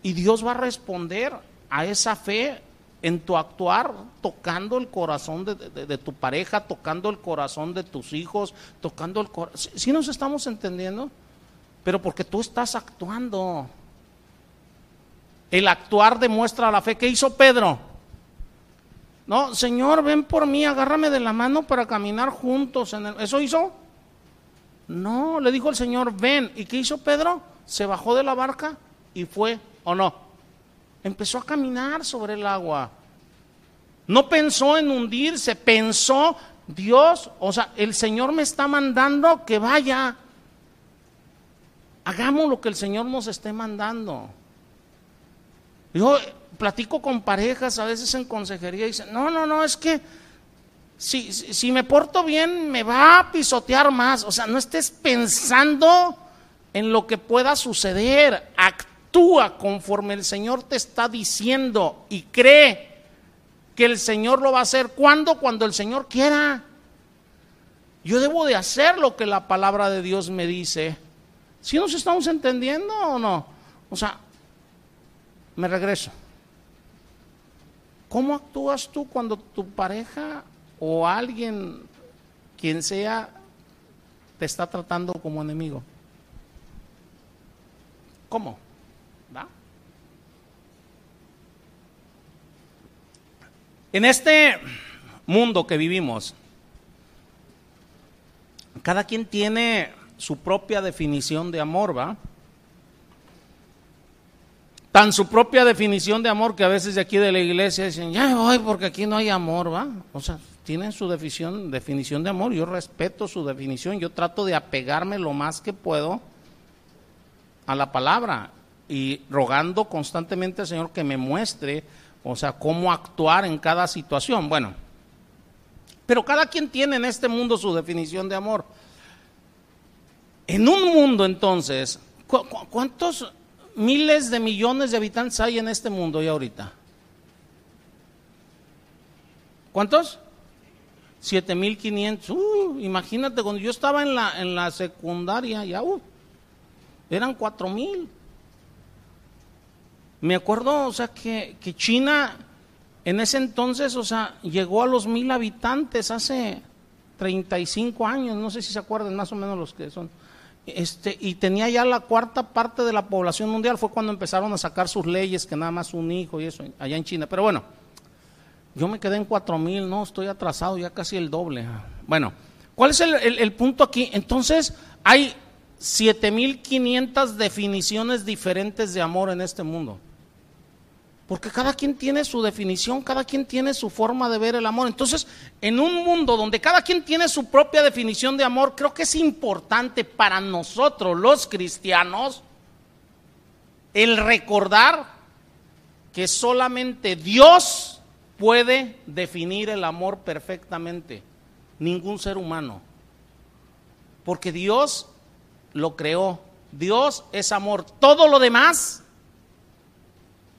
Y Dios va a responder a esa fe en tu actuar, tocando el corazón de, tu pareja, tocando el corazón de tus hijos, tocando el corazón. ¿Sí nos estamos entendiendo? Pero porque tú estás actuando. El actuar demuestra la fe. ¿Qué hizo Pedro? No, Señor, ven por mí, agárrame de la mano para caminar juntos. En ¿Eso hizo? No, le dijo el Señor, ven. ¿Y qué hizo Pedro? Se bajó de la barca y fue, ¿o no? Empezó a caminar sobre el agua. No pensó en hundirse, pensó, Dios, o sea, el Señor me está mandando que vaya. Hagamos lo que el Señor nos esté mandando. Yo platico con parejas a veces en consejería y dicen, no, no, no, es que si, si me porto bien me va a pisotear más. O sea, no estés pensando en lo que pueda suceder. Actúa conforme el Señor te está diciendo y cree que el Señor lo va a hacer. ¿Cuándo? Cuando el Señor quiera. Yo debo de hacer lo que la palabra de Dios me dice. ¿Si nos estamos entendiendo o no? O sea, me regreso. ¿Cómo actúas tú cuando tu pareja o alguien, quien sea, te está tratando como enemigo? ¿Cómo? ¿Va? En este mundo que vivimos, cada quien tiene su propia definición de amor, ¿va? tan su propia definición de amor que a veces de aquí de la iglesia dicen, ya voy porque aquí no hay amor, ¿va? O sea, tienen su definición, definición de amor, yo respeto su definición, yo trato de apegarme lo más que puedo a la palabra y rogando constantemente al Señor que me muestre, o sea, cómo actuar en cada situación. Bueno, pero cada quien tiene en este mundo su definición de amor. En un mundo entonces, ¿cuántos miles de millones de habitantes hay en este mundo ya ahorita. ¿Cuántos? 7500. Uh, imagínate, cuando yo estaba en la, en la secundaria, ya uh, eran 4000. Me acuerdo, o sea, que, que China en ese entonces, o sea, llegó a los mil habitantes hace 35 años, no sé si se acuerdan más o menos los que son. Este, y tenía ya la cuarta parte de la población mundial, fue cuando empezaron a sacar sus leyes, que nada más un hijo y eso, allá en China. Pero bueno, Yo me quedé en cuatro mil, no, estoy atrasado ya casi el doble. Bueno, ¿cuál es el, el punto aquí? Entonces, hay 7500 definiciones diferentes de amor en este mundo. Porque cada quien tiene su definición, cada quien tiene su forma de ver el amor. Entonces, en un mundo donde cada quien tiene su propia definición de amor, creo que es importante para nosotros los cristianos el recordar que solamente Dios puede definir el amor perfectamente, ningún ser humano. Porque Dios lo creó, Dios es amor. Todo lo demás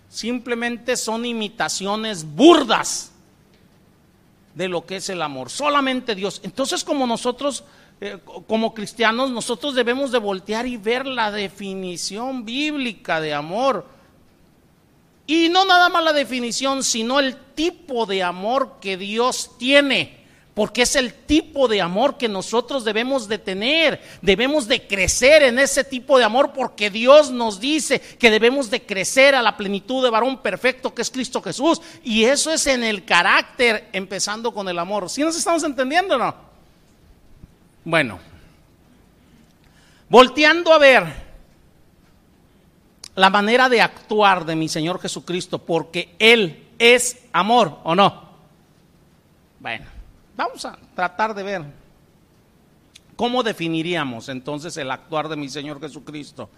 simplemente son imitaciones burdas de lo que es el amor. Solamente Dios. Entonces como nosotros, eh, como cristianos, nosotros debemos de voltear y ver la definición bíblica de amor. Y no nada más la definición, sino el tipo de amor que Dios tiene porque es el tipo de amor que nosotros debemos de tener, debemos de crecer en ese tipo de amor porque Dios nos dice que debemos de crecer a la plenitud de varón perfecto que es Cristo Jesús y eso es en el carácter empezando con el amor. ¿Sí nos estamos entendiendo o no? Bueno, volteando a ver la manera de actuar de mi Señor Jesucristo porque Él es amor o no. Bueno. Vamos a tratar de ver cómo definiríamos entonces el actuar de mi Señor Jesucristo.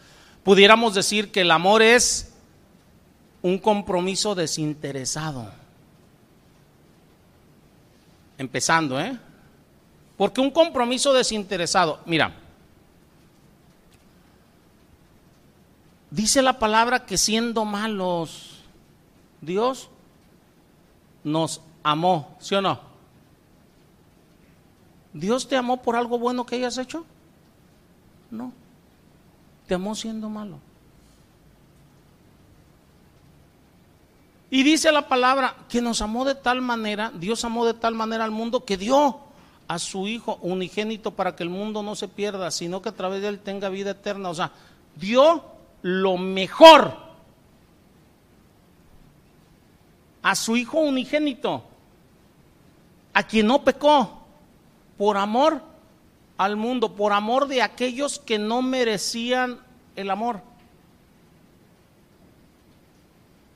Pudiéramos decir que el amor es un compromiso desinteresado. Empezando, ¿eh? Porque un compromiso desinteresado, mira, dice la palabra que siendo malos, Dios nos amó, ¿sí o no? ¿Dios te amó por algo bueno que hayas hecho? No. Te amó siendo malo. Y dice la palabra que nos amó de tal manera, Dios amó de tal manera al mundo que dio a su Hijo unigénito para que el mundo no se pierda, sino que a través de él tenga vida eterna. O sea, dio lo mejor a su Hijo unigénito, a quien no pecó por amor al mundo, por amor de aquellos que no merecían el amor.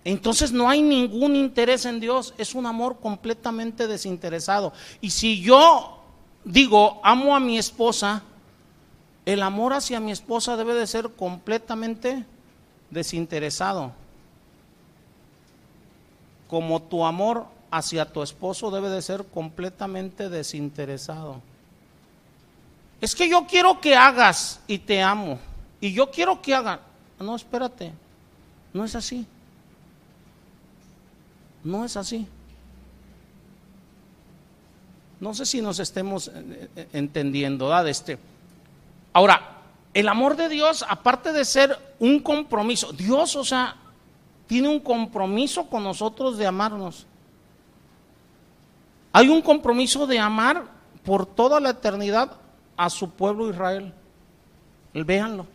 Entonces no hay ningún interés en Dios, es un amor completamente desinteresado. Y si yo digo, amo a mi esposa, el amor hacia mi esposa debe de ser completamente desinteresado. Como tu amor hacia tu esposo debe de ser completamente desinteresado. Es que yo quiero que hagas y te amo. Y yo quiero que hagan. No, espérate. No es así. No es así. No sé si nos estemos eh, eh, entendiendo, ¿verdad? Este. Ahora, el amor de Dios, aparte de ser un compromiso, Dios, o sea, tiene un compromiso con nosotros de amarnos. Hay un compromiso de amar por toda la eternidad a su pueblo Israel. Véanlo.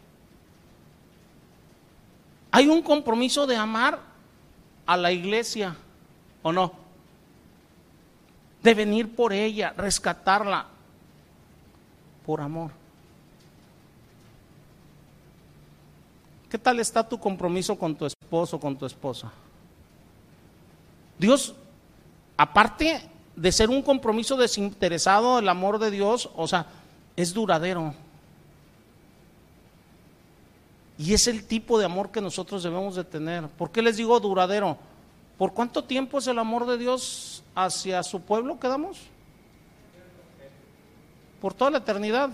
Hay un compromiso de amar a la iglesia, ¿o no? De venir por ella, rescatarla por amor. ¿Qué tal está tu compromiso con tu esposo, con tu esposa? Dios, aparte de ser un compromiso desinteresado, el amor de Dios, o sea, es duradero. Y es el tipo de amor que nosotros debemos de tener. ¿Por qué les digo duradero? ¿Por cuánto tiempo es el amor de Dios hacia su pueblo que damos? Por toda la eternidad.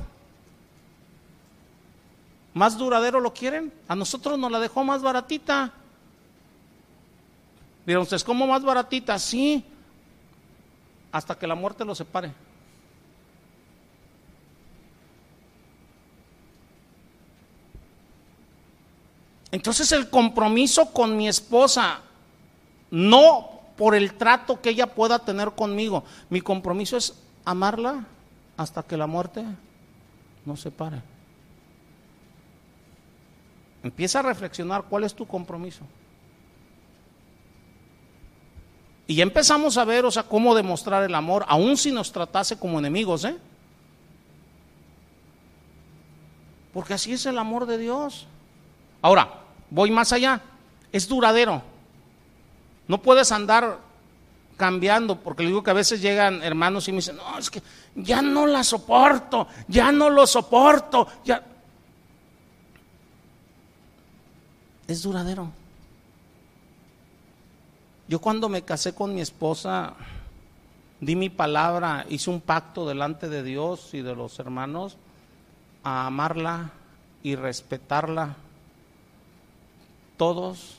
¿Más duradero lo quieren? A nosotros nos la dejó más baratita. Dirán ustedes, ¿cómo más baratita? Sí, hasta que la muerte los separe. Entonces el compromiso con mi esposa, no por el trato que ella pueda tener conmigo, mi compromiso es amarla hasta que la muerte nos separe. Empieza a reflexionar cuál es tu compromiso. Y ya empezamos a ver, o sea, cómo demostrar el amor, aun si nos tratase como enemigos, ¿eh? Porque así es el amor de Dios. Ahora, voy más allá. Es duradero. No puedes andar cambiando, porque le digo que a veces llegan hermanos y me dicen, no, es que ya no la soporto, ya no lo soporto, ya. Es duradero. Yo cuando me casé con mi esposa, di mi palabra, hice un pacto delante de Dios y de los hermanos a amarla y respetarla todos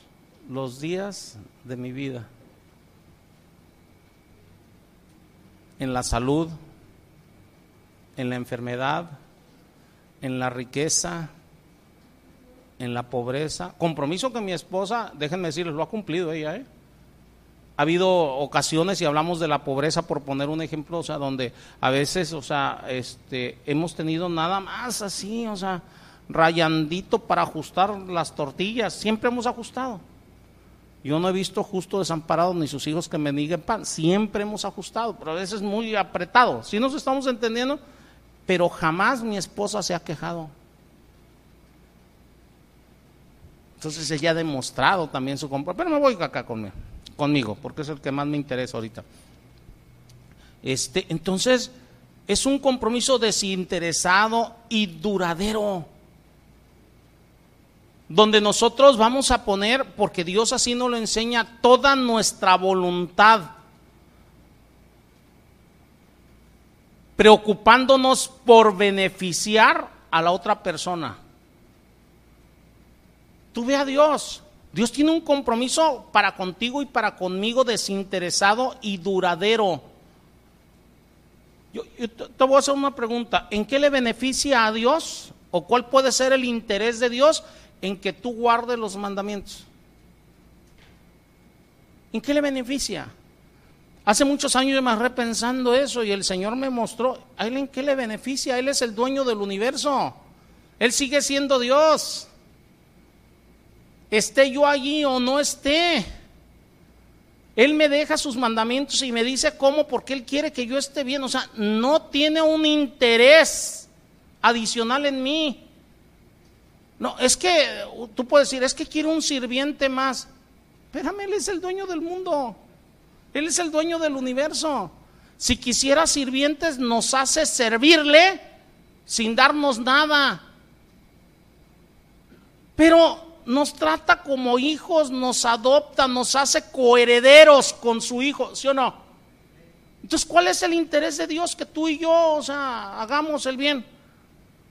los días de mi vida. En la salud, en la enfermedad, en la riqueza, en la pobreza. Compromiso que mi esposa, déjenme decirles, lo ha cumplido ella, ¿eh? Ha habido ocasiones y hablamos de la pobreza por poner un ejemplo, o sea, donde a veces, o sea, este, hemos tenido nada más así, o sea, rayandito para ajustar las tortillas, siempre hemos ajustado. Yo no he visto justo desamparado ni sus hijos que me digan pan, siempre hemos ajustado, pero a veces muy apretado. Si nos estamos entendiendo, pero jamás mi esposa se ha quejado. Entonces ella ha demostrado también su compromiso. Pero me voy acá conmigo conmigo, porque es el que más me interesa ahorita. Este, entonces, es un compromiso desinteresado y duradero, donde nosotros vamos a poner, porque Dios así nos lo enseña, toda nuestra voluntad, preocupándonos por beneficiar a la otra persona. Tú ve a Dios. Dios tiene un compromiso para contigo y para conmigo desinteresado y duradero. Yo, te voy a hacer una pregunta. ¿En qué le beneficia a Dios o cuál puede ser el interés de Dios en que tú guardes los mandamientos? ¿En qué le beneficia? Hace muchos años yo me repensando eso y el Señor me mostró, ¿a él en qué le beneficia? Él es el dueño del universo. Él sigue siendo Dios esté yo allí o no esté. Él me deja sus mandamientos y me dice cómo, porque Él quiere que yo esté bien. O sea, no tiene un interés adicional en mí. No, es que tú puedes decir, es que quiero un sirviente más. Espérame, Él es el dueño del mundo. Él es el dueño del universo. Si quisiera sirvientes, nos hace servirle sin darnos nada. Pero nos trata como hijos, nos adopta, nos hace coherederos con su hijo, ¿sí o no? Entonces, ¿cuál es el interés de Dios que tú y yo, o sea, hagamos el bien?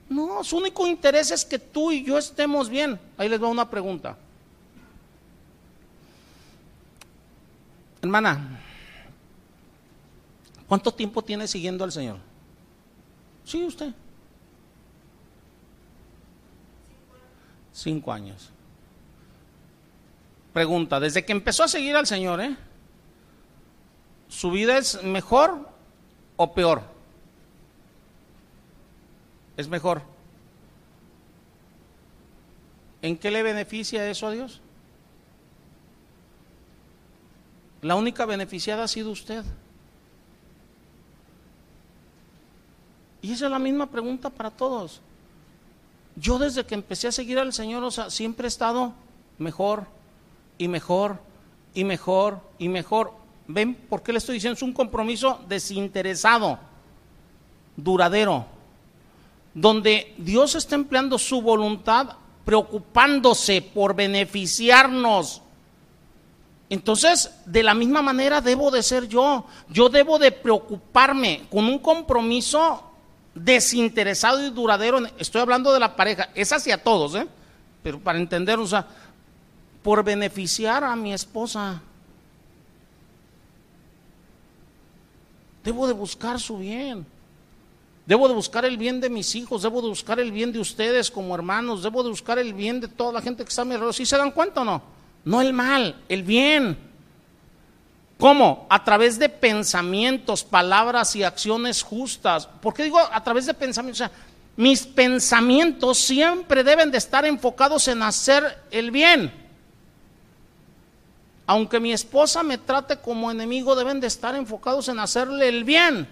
No, su único interés es que tú y yo estemos bien. Ahí les va una pregunta. Hermana, ¿cuánto tiempo tiene siguiendo al Señor? Sí, usted. Cinco años. Pregunta, desde que empezó a seguir al Señor, ¿eh? ¿su vida es mejor o peor? Es mejor. ¿En qué le beneficia eso a Dios? La única beneficiada ha sido usted. Y esa es la misma pregunta para todos. Yo desde que empecé a seguir al Señor, o sea, siempre he estado mejor, y mejor y mejor y mejor. ¿Ven por qué le estoy diciendo? Es un compromiso desinteresado, duradero, donde Dios está empleando su voluntad preocupándose por beneficiarnos. Entonces, de la misma manera debo de ser yo. Yo debo de preocuparme con un compromiso desinteresado y duradero. Estoy hablando de la pareja, es hacia todos, ¿eh? pero para entender, o sea, por beneficiar a mi esposa. Debo de buscar su bien. Debo de buscar el bien de mis hijos, debo de buscar el bien de ustedes como hermanos, debo de buscar el bien de toda la gente que está a mi alrededor. ¿Sí se dan cuenta o no? No el mal, el bien. ¿Cómo? A través de pensamientos, palabras y acciones justas. ¿Por qué digo a través de pensamientos? O sea, mis pensamientos siempre deben de estar enfocados en hacer el bien. Aunque mi esposa me trate como enemigo, deben de estar enfocados en hacerle el bien.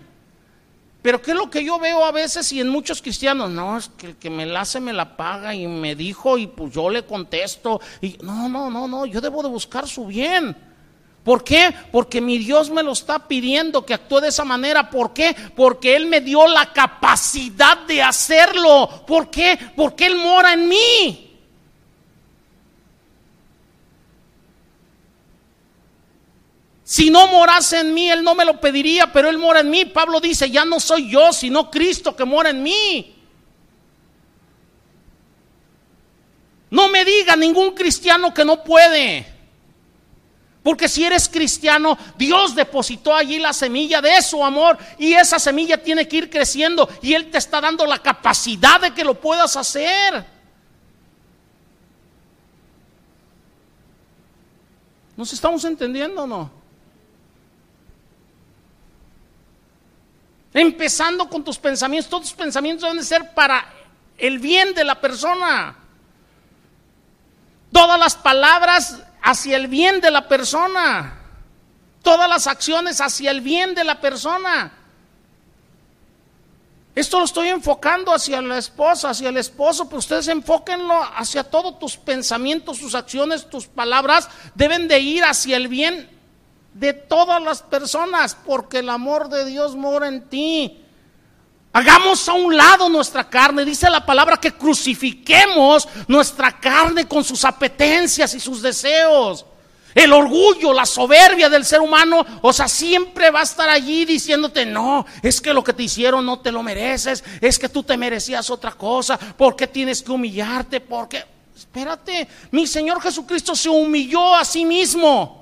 Pero ¿qué es lo que yo veo a veces y en muchos cristianos? No, es que el que me la hace me la paga y me dijo y pues yo le contesto. Y no, no, no, no, yo debo de buscar su bien. ¿Por qué? Porque mi Dios me lo está pidiendo que actúe de esa manera. ¿Por qué? Porque Él me dio la capacidad de hacerlo. ¿Por qué? Porque Él mora en mí. Si no morase en mí, Él no me lo pediría, pero Él mora en mí. Pablo dice, ya no soy yo, sino Cristo que mora en mí. No me diga ningún cristiano que no puede. Porque si eres cristiano, Dios depositó allí la semilla de su amor y esa semilla tiene que ir creciendo y Él te está dando la capacidad de que lo puedas hacer. ¿Nos estamos entendiendo o no? Empezando con tus pensamientos, todos tus pensamientos deben ser para el bien de la persona. Todas las palabras hacia el bien de la persona. Todas las acciones hacia el bien de la persona. Esto lo estoy enfocando hacia la esposa, hacia el esposo, pero ustedes enfóquenlo hacia todos tus pensamientos, tus acciones, tus palabras, deben de ir hacia el bien de todas las personas, porque el amor de Dios mora en ti. Hagamos a un lado nuestra carne. Dice la palabra que crucifiquemos nuestra carne con sus apetencias y sus deseos. El orgullo, la soberbia del ser humano, o sea, siempre va a estar allí diciéndote, no, es que lo que te hicieron no te lo mereces, es que tú te merecías otra cosa, ¿por qué tienes que humillarte? Porque, espérate, mi Señor Jesucristo se humilló a sí mismo.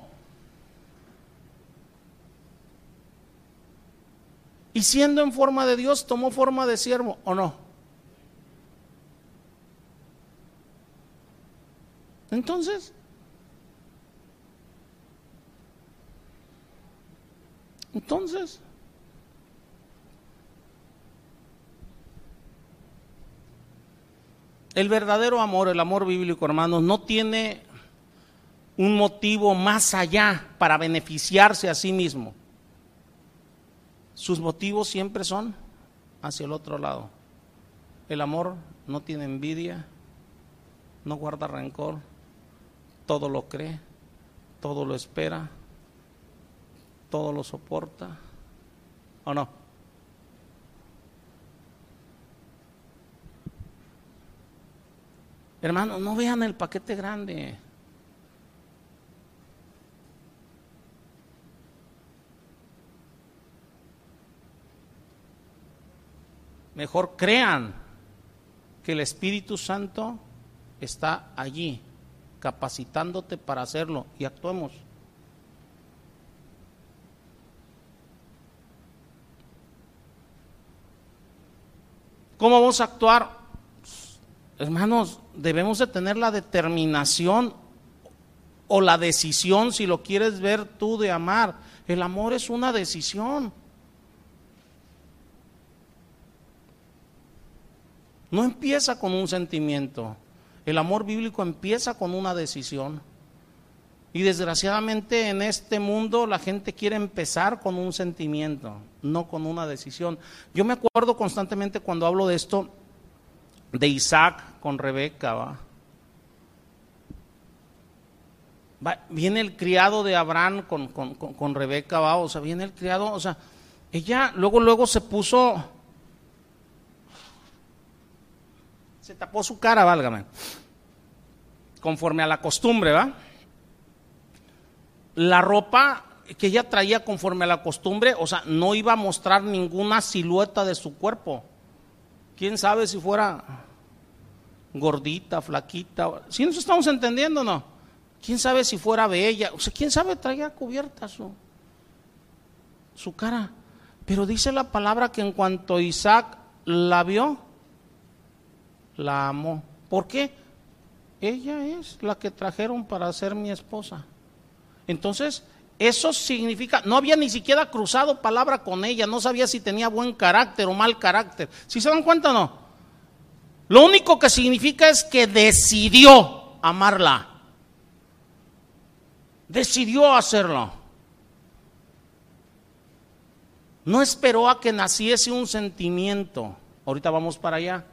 Y siendo en forma de Dios, tomó forma de siervo, ¿o no? Entonces, entonces, el verdadero amor, el amor bíblico, hermanos, no tiene un motivo más allá para beneficiarse a sí mismo sus motivos siempre son hacia el otro lado. El amor no tiene envidia, no guarda rencor, todo lo cree, todo lo espera, todo lo soporta. ¿O no? Hermanos, no vean el paquete grande. Mejor crean que el Espíritu Santo está allí, capacitándote para hacerlo y actuemos. ¿Cómo vamos a actuar? Hermanos, debemos de tener la determinación o la decisión, si lo quieres ver tú, de amar. El amor es una decisión. No empieza con un sentimiento. El amor bíblico empieza con una decisión. Y desgraciadamente en este mundo la gente quiere empezar con un sentimiento, no con una decisión. Yo me acuerdo constantemente cuando hablo de esto, de Isaac con Rebeca. ¿va? viene el criado de Abraham con, con Rebeca, ¿va? o sea, viene el criado, o sea, ella luego, luego se puso se tapó su cara, válgame, conforme a la costumbre, ¿va? La ropa que ella traía conforme a la costumbre, o sea, no iba a mostrar ninguna silueta de su cuerpo. ¿Quién sabe si fuera gordita, flaquita? Si nos estamos entendiendo no? ¿Quién sabe si fuera bella? O sea, ¿quién sabe traía cubierta su, su cara? Pero dice la palabra que en cuanto Isaac la vio, la amó. ¿Por qué? Ella es la que trajeron para ser mi esposa. Entonces, eso significa, no había ni siquiera cruzado palabra con ella, no sabía si tenía buen carácter o mal carácter. ¿Si se dan cuenta o no? Lo único que significa es que decidió amarla. decidió hacerlo. No esperó a que naciese un sentimiento. Ahorita vamos para allá.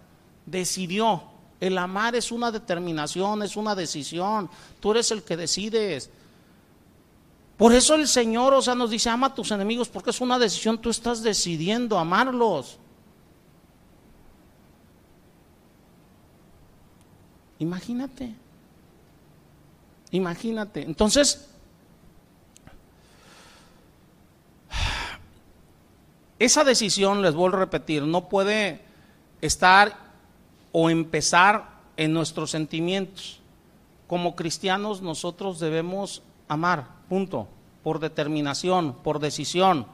Decidió. El amar es una determinación, es una decisión. Tú eres el que decides. Por eso el Señor, o sea, nos dice, ama a tus enemigos, porque es una decisión, tú estás decidiendo amarlos. Imagínate. Imagínate. Entonces, esa decisión, les vuelvo a repetir, no puede estar o empezar en nuestros sentimientos. Como cristianos nosotros debemos amar, punto, por determinación, por decisión.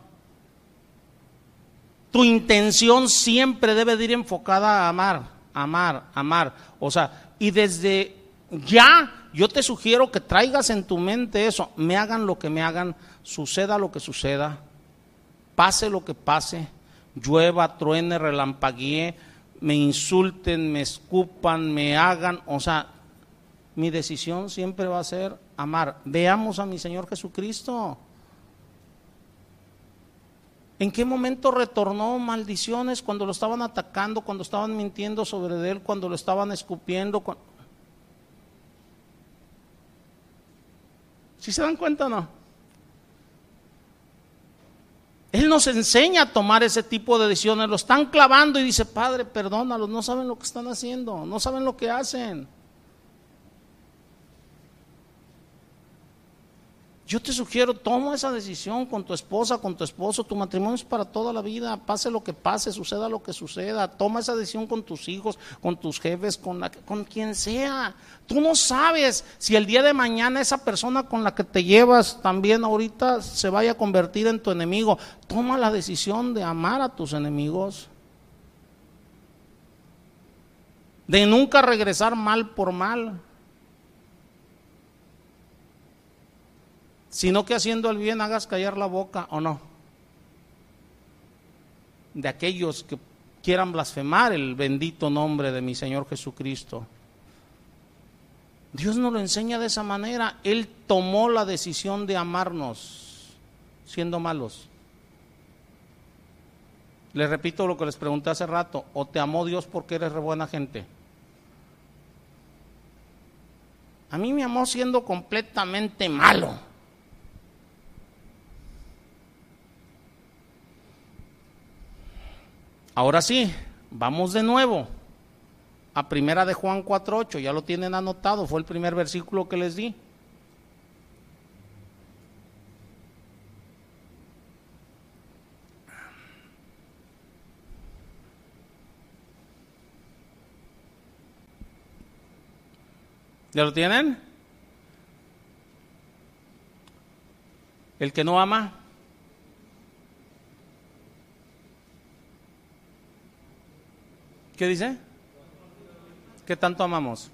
Tu intención siempre debe de ir enfocada a amar, amar, amar. O sea, y desde ya yo te sugiero que traigas en tu mente eso, me hagan lo que me hagan, suceda lo que suceda, pase lo que pase, llueva, truene, relampaguee, me insulten, me escupan, me hagan, o sea, mi decisión siempre va a ser amar. Veamos a mi Señor Jesucristo. ¿En qué momento retornó maldiciones cuando lo estaban atacando, cuando estaban mintiendo sobre él, cuando lo estaban escupiendo? ¿Si se dan cuenta o no? Él nos enseña a tomar ese tipo de decisiones. Lo están clavando y dice, Padre, perdónalos, no saben lo que están haciendo, no saben lo que hacen. Yo te sugiero, toma esa decisión con tu esposa, con tu esposo, tu matrimonio es para toda la vida, pase lo que pase, suceda lo que suceda, toma esa decisión con tus hijos, con tus jefes, con, la, con quien sea. Tú no sabes si el día de mañana esa persona con la que te llevas también ahorita se vaya a convertir en tu enemigo. Toma la decisión de amar a tus enemigos, de nunca regresar mal por mal. Sino que haciendo el bien hagas callar la boca o no. De aquellos que quieran blasfemar el bendito nombre de mi Señor Jesucristo. Dios nos lo enseña de esa manera. Él tomó la decisión de amarnos siendo malos. Les repito lo que les pregunté hace rato. ¿O te amó Dios porque eres re buena gente? A mí me amó siendo completamente malo. Ahora sí, vamos de nuevo a primera de Juan 4.8, ya lo tienen anotado, fue el primer versículo que les di. ¿Ya lo tienen? El que no ama, ¿Qué dice? ¿Qué tanto amamos?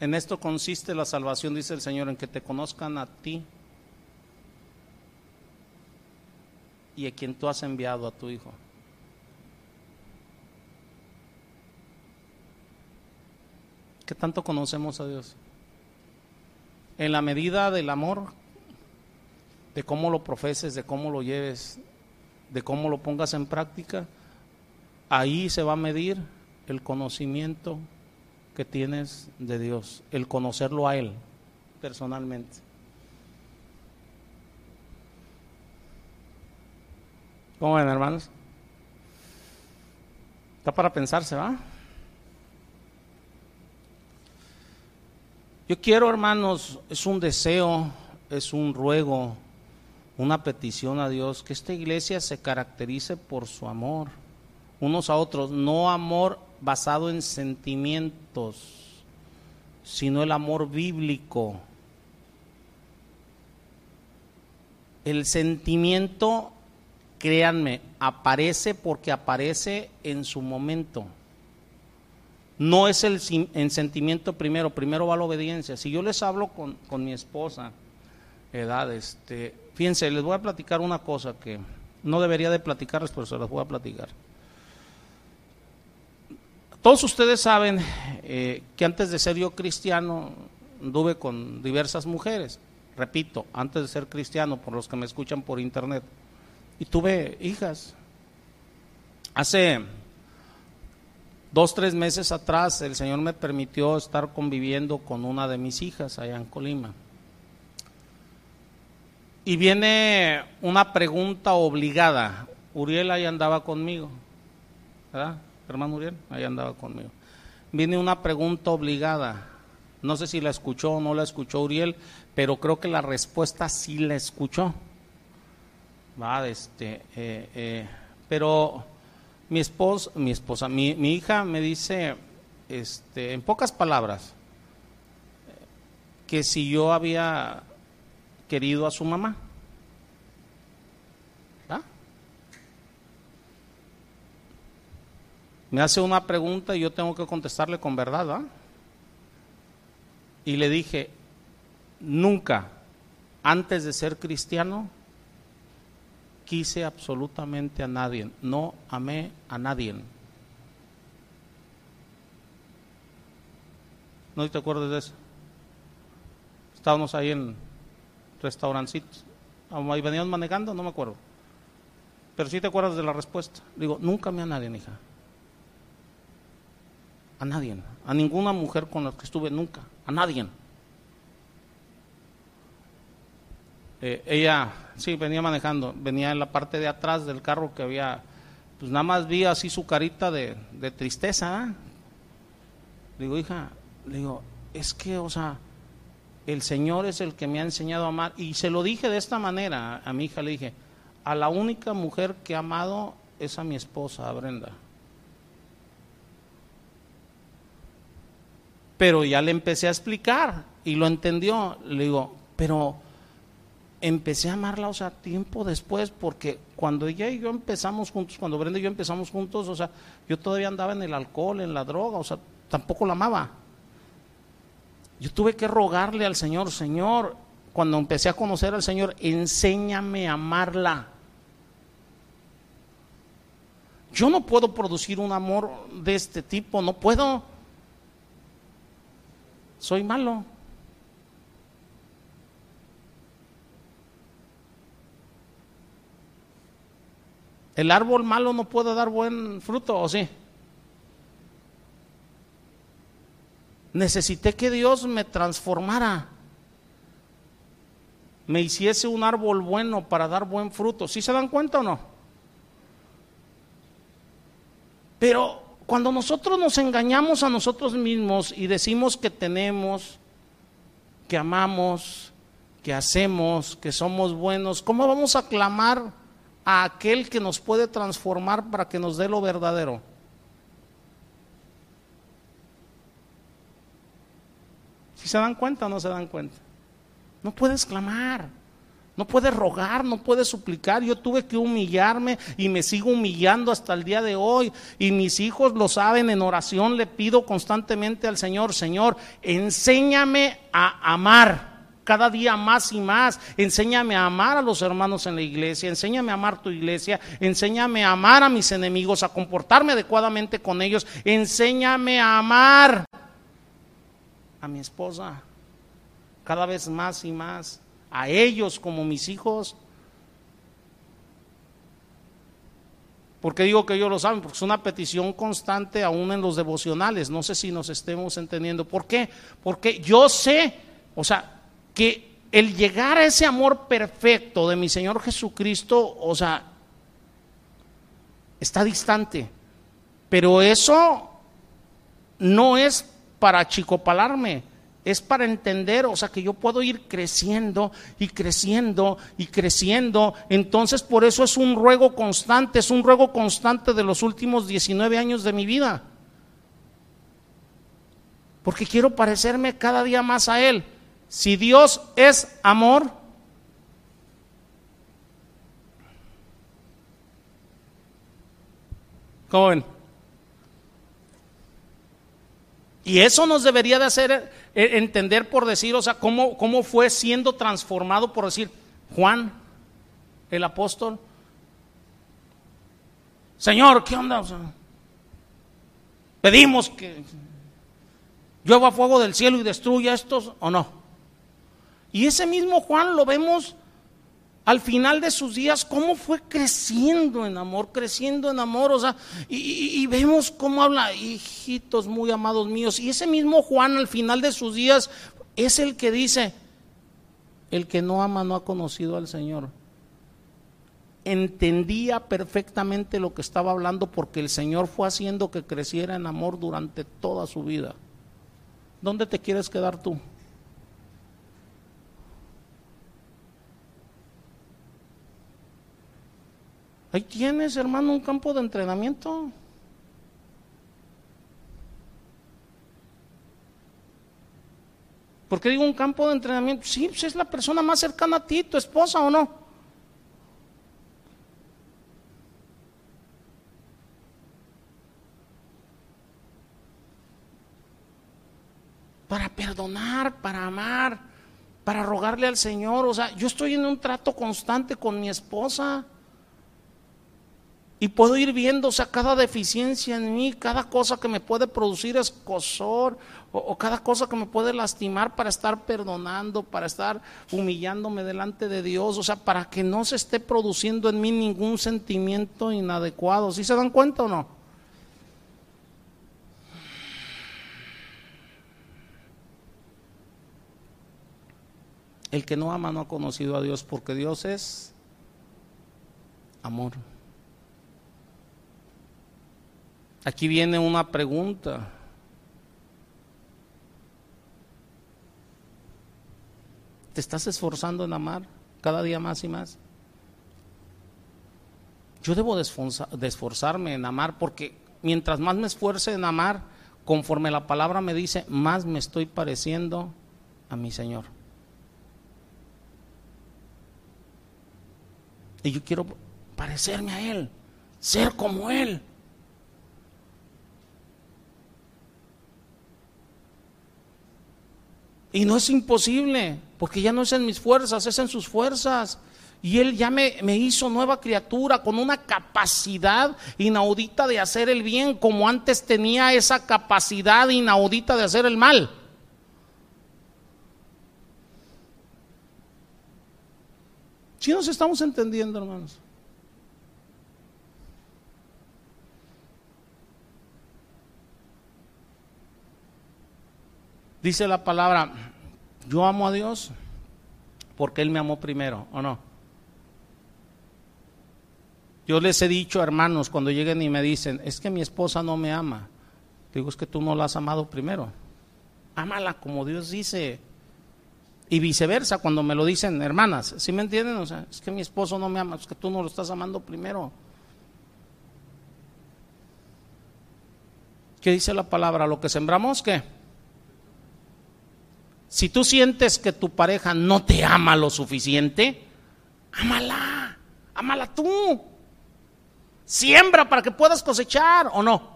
En esto consiste la salvación, dice el Señor, en que te conozcan a ti y a quien tú has enviado a tu Hijo. ¿Qué tanto conocemos a Dios? En la medida del amor, de cómo lo profeses, de cómo lo lleves, de cómo lo pongas en práctica, ahí se va a medir el conocimiento que tienes de Dios, el conocerlo a Él personalmente. ¿Cómo ven, hermanos? Está para pensarse, ¿va? Yo quiero, hermanos, es un deseo, es un ruego una petición a Dios, que esta iglesia se caracterice por su amor unos a otros, no amor basado en sentimientos, sino el amor bíblico. El sentimiento, créanme, aparece porque aparece en su momento. No es el, sentimiento primero, primero va la obediencia. Si yo les hablo con, con mi esposa, edad, este, Fíjense, les voy a platicar una cosa que no debería de platicarles, pero se las voy a platicar. Todos ustedes saben eh, que antes de ser yo cristiano, anduve con diversas mujeres. Repito, antes de ser cristiano, por los que me escuchan por internet. Y tuve hijas. Hace dos, tres meses atrás, el Señor me permitió estar conviviendo con una de mis hijas allá en Colima. Y viene una pregunta obligada. Uriel ahí andaba conmigo. ¿Verdad? Hermano Uriel, ahí andaba conmigo. Viene una pregunta obligada. No sé si la escuchó o no la escuchó Uriel, pero creo que la respuesta sí la escuchó. Va, este, eh, eh, pero mi esposa, mi esposa, mi, hija me dice, este, en pocas palabras, que si yo había querido a su mamá. Me hace una pregunta y yo tengo que contestarle con verdad. Y le dije, nunca, antes de ser cristiano, quise absolutamente a nadie, no amé a nadie. ¿No te acuerdas de eso? Estábamos ahí en restaurancitos, ahí veníamos manejando, no me acuerdo. Pero sí te acuerdas de la respuesta. Digo, nunca amé a nadie, hija. A nadie, a ninguna mujer con la que estuve nunca, a nadie. Eh, ella, sí, venía manejando, venía en la parte de atrás del carro que había, pues nada más vi así su carita de, tristeza. ¿ah? digo, hija, digo, es que, o sea, el Señor es el que me ha enseñado a amar. Y se lo dije de esta manera a mi hija, le dije, a la única mujer que he amado es a mi esposa, a Brenda. Pero ya le empecé a explicar y lo entendió. Le digo, pero empecé a amarla, o sea, tiempo después, porque cuando ella y yo empezamos juntos, cuando Brenda y yo empezamos juntos, o sea, yo todavía andaba en el alcohol, en la droga, o sea, tampoco la amaba. Yo tuve que rogarle al Señor, Señor, cuando empecé a conocer al Señor, enséñame a amarla. Yo no puedo producir un amor de este tipo, no puedo. Soy malo. El árbol malo no puede dar buen fruto, ¿o sí? Necesité que Dios me transformara, me hiciese un árbol bueno para dar buen fruto. ¿Sí se dan cuenta o no? Pero cuando nosotros nos engañamos a nosotros mismos y decimos que tenemos, que amamos, que hacemos, que somos buenos, ¿cómo vamos a clamar a aquel que nos puede transformar para que nos dé lo verdadero. Si se dan cuenta o no se dan cuenta. No puedes clamar, no puedes rogar, no puedes suplicar. Yo tuve que humillarme y me sigo humillando hasta el día de hoy. Y mis hijos lo saben, en oración le pido constantemente al Señor, Señor, enséñame a amar cada día más y más. Enséñame a amar a los hermanos en la iglesia, enséñame a amar tu iglesia, enséñame a amar a mis enemigos, a comportarme adecuadamente con ellos, enséñame a amar a mi esposa cada vez más y más, a ellos como mis hijos. porque digo que ellos lo saben? Porque es una petición constante aún en los devocionales. No sé si nos estemos entendiendo. ¿Por qué? Porque yo sé, o sea, que el llegar a ese amor perfecto de mi Señor Jesucristo, o sea, está distante. Pero eso no es para achicopalarme, es para entender, o sea, que yo puedo ir creciendo y creciendo y creciendo. Entonces, por eso es un ruego constante, es un ruego constante de los últimos 19 años de mi vida. Porque quiero parecerme cada día más a Él. Si Dios es amor, ¿cómo ven? Y eso nos debería de hacer eh, entender por decir, o sea, cómo, cómo fue siendo transformado por decir Juan, el apóstol. Señor, ¿qué onda? Pedimos que llueva fuego del cielo y destruya estos o no. Y ese mismo Juan lo vemos al final de sus días, cómo fue creciendo en amor, creciendo en amor, o sea, y, vemos cómo habla, hijitos muy amados míos, y ese mismo Juan al final de sus días es el que dice, el que no ama no ha conocido al Señor. Entendía perfectamente lo que estaba hablando porque el Señor fue haciendo que creciera en amor durante toda su vida. ¿Dónde te quieres quedar tú? Ahí tienes, hermano, un campo de entrenamiento. ¿Por qué digo un campo de entrenamiento? Sí, pues es la persona más cercana a ti, tu esposa o no. Para perdonar, para amar, para rogarle al Señor. O sea, yo estoy en un trato constante con mi esposa. Y puedo ir viendo, o sea, cada deficiencia en mí, cada cosa que me puede producir escosor, o, o, cada cosa que me puede lastimar para estar perdonando, para estar humillándome delante de Dios, o sea, para que no se esté produciendo en mí ningún sentimiento inadecuado. ¿Sí se dan cuenta o no? El que no ama no ha conocido a Dios porque Dios es amor. Aquí viene una pregunta. ¿Te estás esforzando en amar cada día más y más? Yo debo de esforzarme en amar porque mientras más me esfuerce en amar, conforme la palabra me dice, más me estoy pareciendo a mi Señor. Y yo quiero parecerme a Él, ser como Él. Y no es imposible, porque ya no es en mis fuerzas, es en sus fuerzas. Y Él ya me, me, hizo nueva criatura con una capacidad inaudita de hacer el bien, como antes tenía esa capacidad inaudita de hacer el mal. Si nos estamos entendiendo, hermanos? Dice la palabra, yo amo a Dios porque Él me amó primero, ¿o no? Yo les he dicho, hermanos, cuando lleguen y me dicen, es que mi esposa no me ama, digo, es que tú no la has amado primero. Ámala como Dios dice. Y viceversa, cuando me lo dicen hermanas, ¿sí me entienden? O sea, es que mi esposo no me ama, es que tú no lo estás amando primero. ¿Qué dice la palabra? Lo que sembramos, ¿qué? Si tú sientes que tu pareja no te ama lo suficiente, ámala, ámala tú. Siembra para que puedas cosechar o no.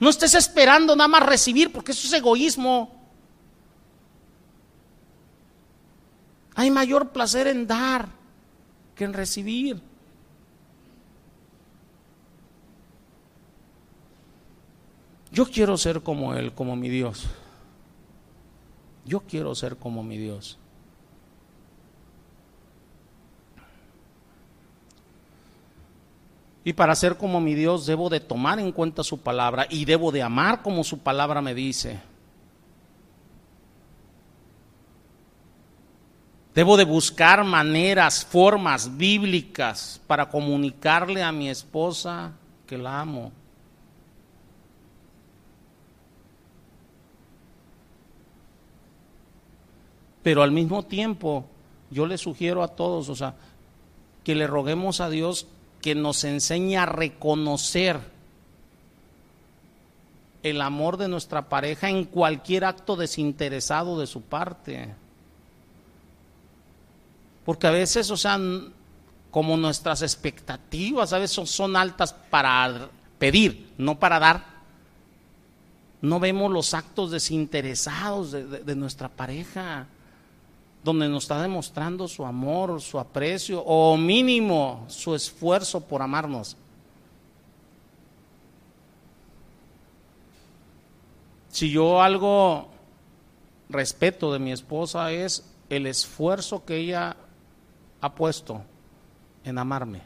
No estés esperando nada más recibir porque eso es egoísmo. Hay mayor placer en dar que en recibir. Yo quiero ser como Él, como mi Dios. Yo quiero ser como mi Dios. Y para ser como mi Dios debo de tomar en cuenta su palabra y debo de amar como su palabra me dice. Debo de buscar maneras, formas bíblicas para comunicarle a mi esposa que la amo. Pero al mismo tiempo, yo le sugiero a todos, o sea, que le roguemos a Dios que nos enseñe a reconocer el amor de nuestra pareja en cualquier acto desinteresado de su parte. Porque a veces, o sea, como nuestras expectativas a veces son, altas para pedir, no para dar, no vemos los actos desinteresados de nuestra pareja donde nos está demostrando su amor, su aprecio o mínimo su esfuerzo por amarnos. Si yo algo respeto de mi esposa es el esfuerzo que ella ha puesto en amarme.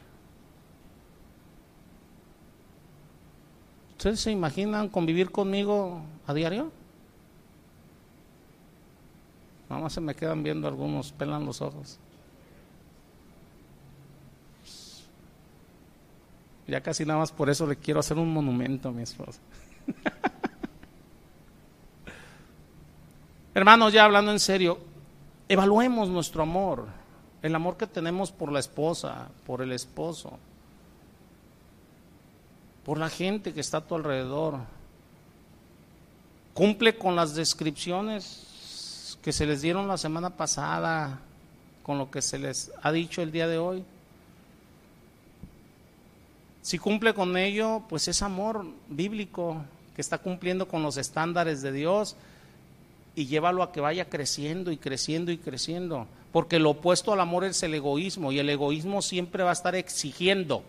¿Ustedes se imaginan convivir conmigo a diario? Nada se me quedan viendo algunos, pelan los ojos. Ya casi nada más por eso le quiero hacer un monumento a mi esposa. [laughs] Hermanos, ya hablando en serio, evaluemos nuestro amor, el amor que tenemos por la esposa, por el esposo, por la gente que está a tu alrededor. Cumple con las descripciones que se les dieron la semana pasada, con lo que se les ha dicho el día de hoy. Si cumple con ello, pues es amor bíblico que está cumpliendo con los estándares de Dios y llévalo a que vaya creciendo y creciendo y creciendo. Porque lo opuesto al amor es el egoísmo y el egoísmo siempre va a estar exigiendo,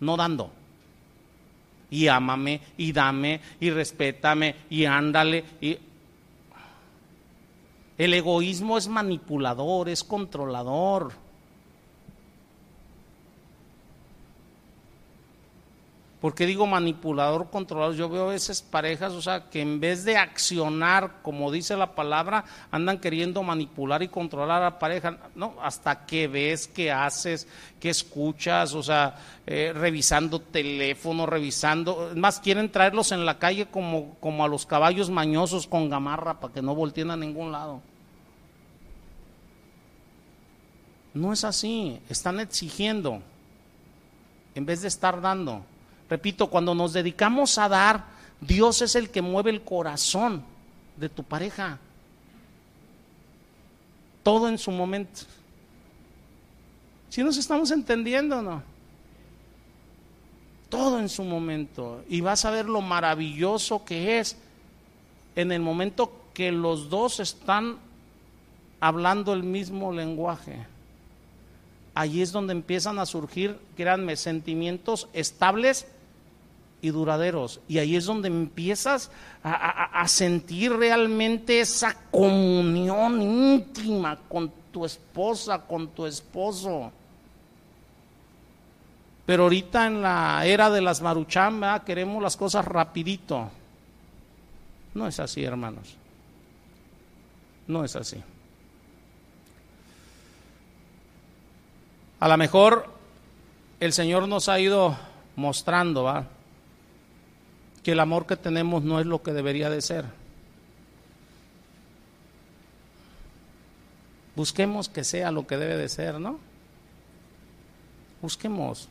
no dando. Y ámame y dame y respétame y ándale. Y... El egoísmo es manipulador, es controlador. ¿Por qué digo manipulador, controlador? Yo veo a veces parejas, o sea, que en vez de accionar, como dice la palabra, andan queriendo manipular y controlar a la pareja. No, hasta que ves, qué haces, qué escuchas, o sea, eh, revisando teléfono, revisando. Más quieren traerlos en la calle como, como a los caballos mañosos con gamarra para que no volteen a ningún lado. No es así, están exigiendo en vez de estar dando. Repito, cuando nos dedicamos a dar, Dios es el que mueve el corazón de tu pareja. Todo en su momento. Si nos estamos entendiendo o no? Todo en su momento. Y vas a ver lo maravilloso que es en el momento que los dos están hablando el mismo lenguaje. Allí es donde empiezan a surgir, créanme, sentimientos estables y duraderos. Y ahí es donde empiezas a, sentir realmente esa comunión íntima con tu esposa, con tu esposo. Pero ahorita en la era de las maruchambas queremos las cosas rapidito. No es así, hermanos. No es así. A lo mejor el Señor nos ha ido mostrando, ¿va? Que el amor que tenemos no es lo que debería de ser. Busquemos que sea lo que debe de ser, ¿no? Busquemos.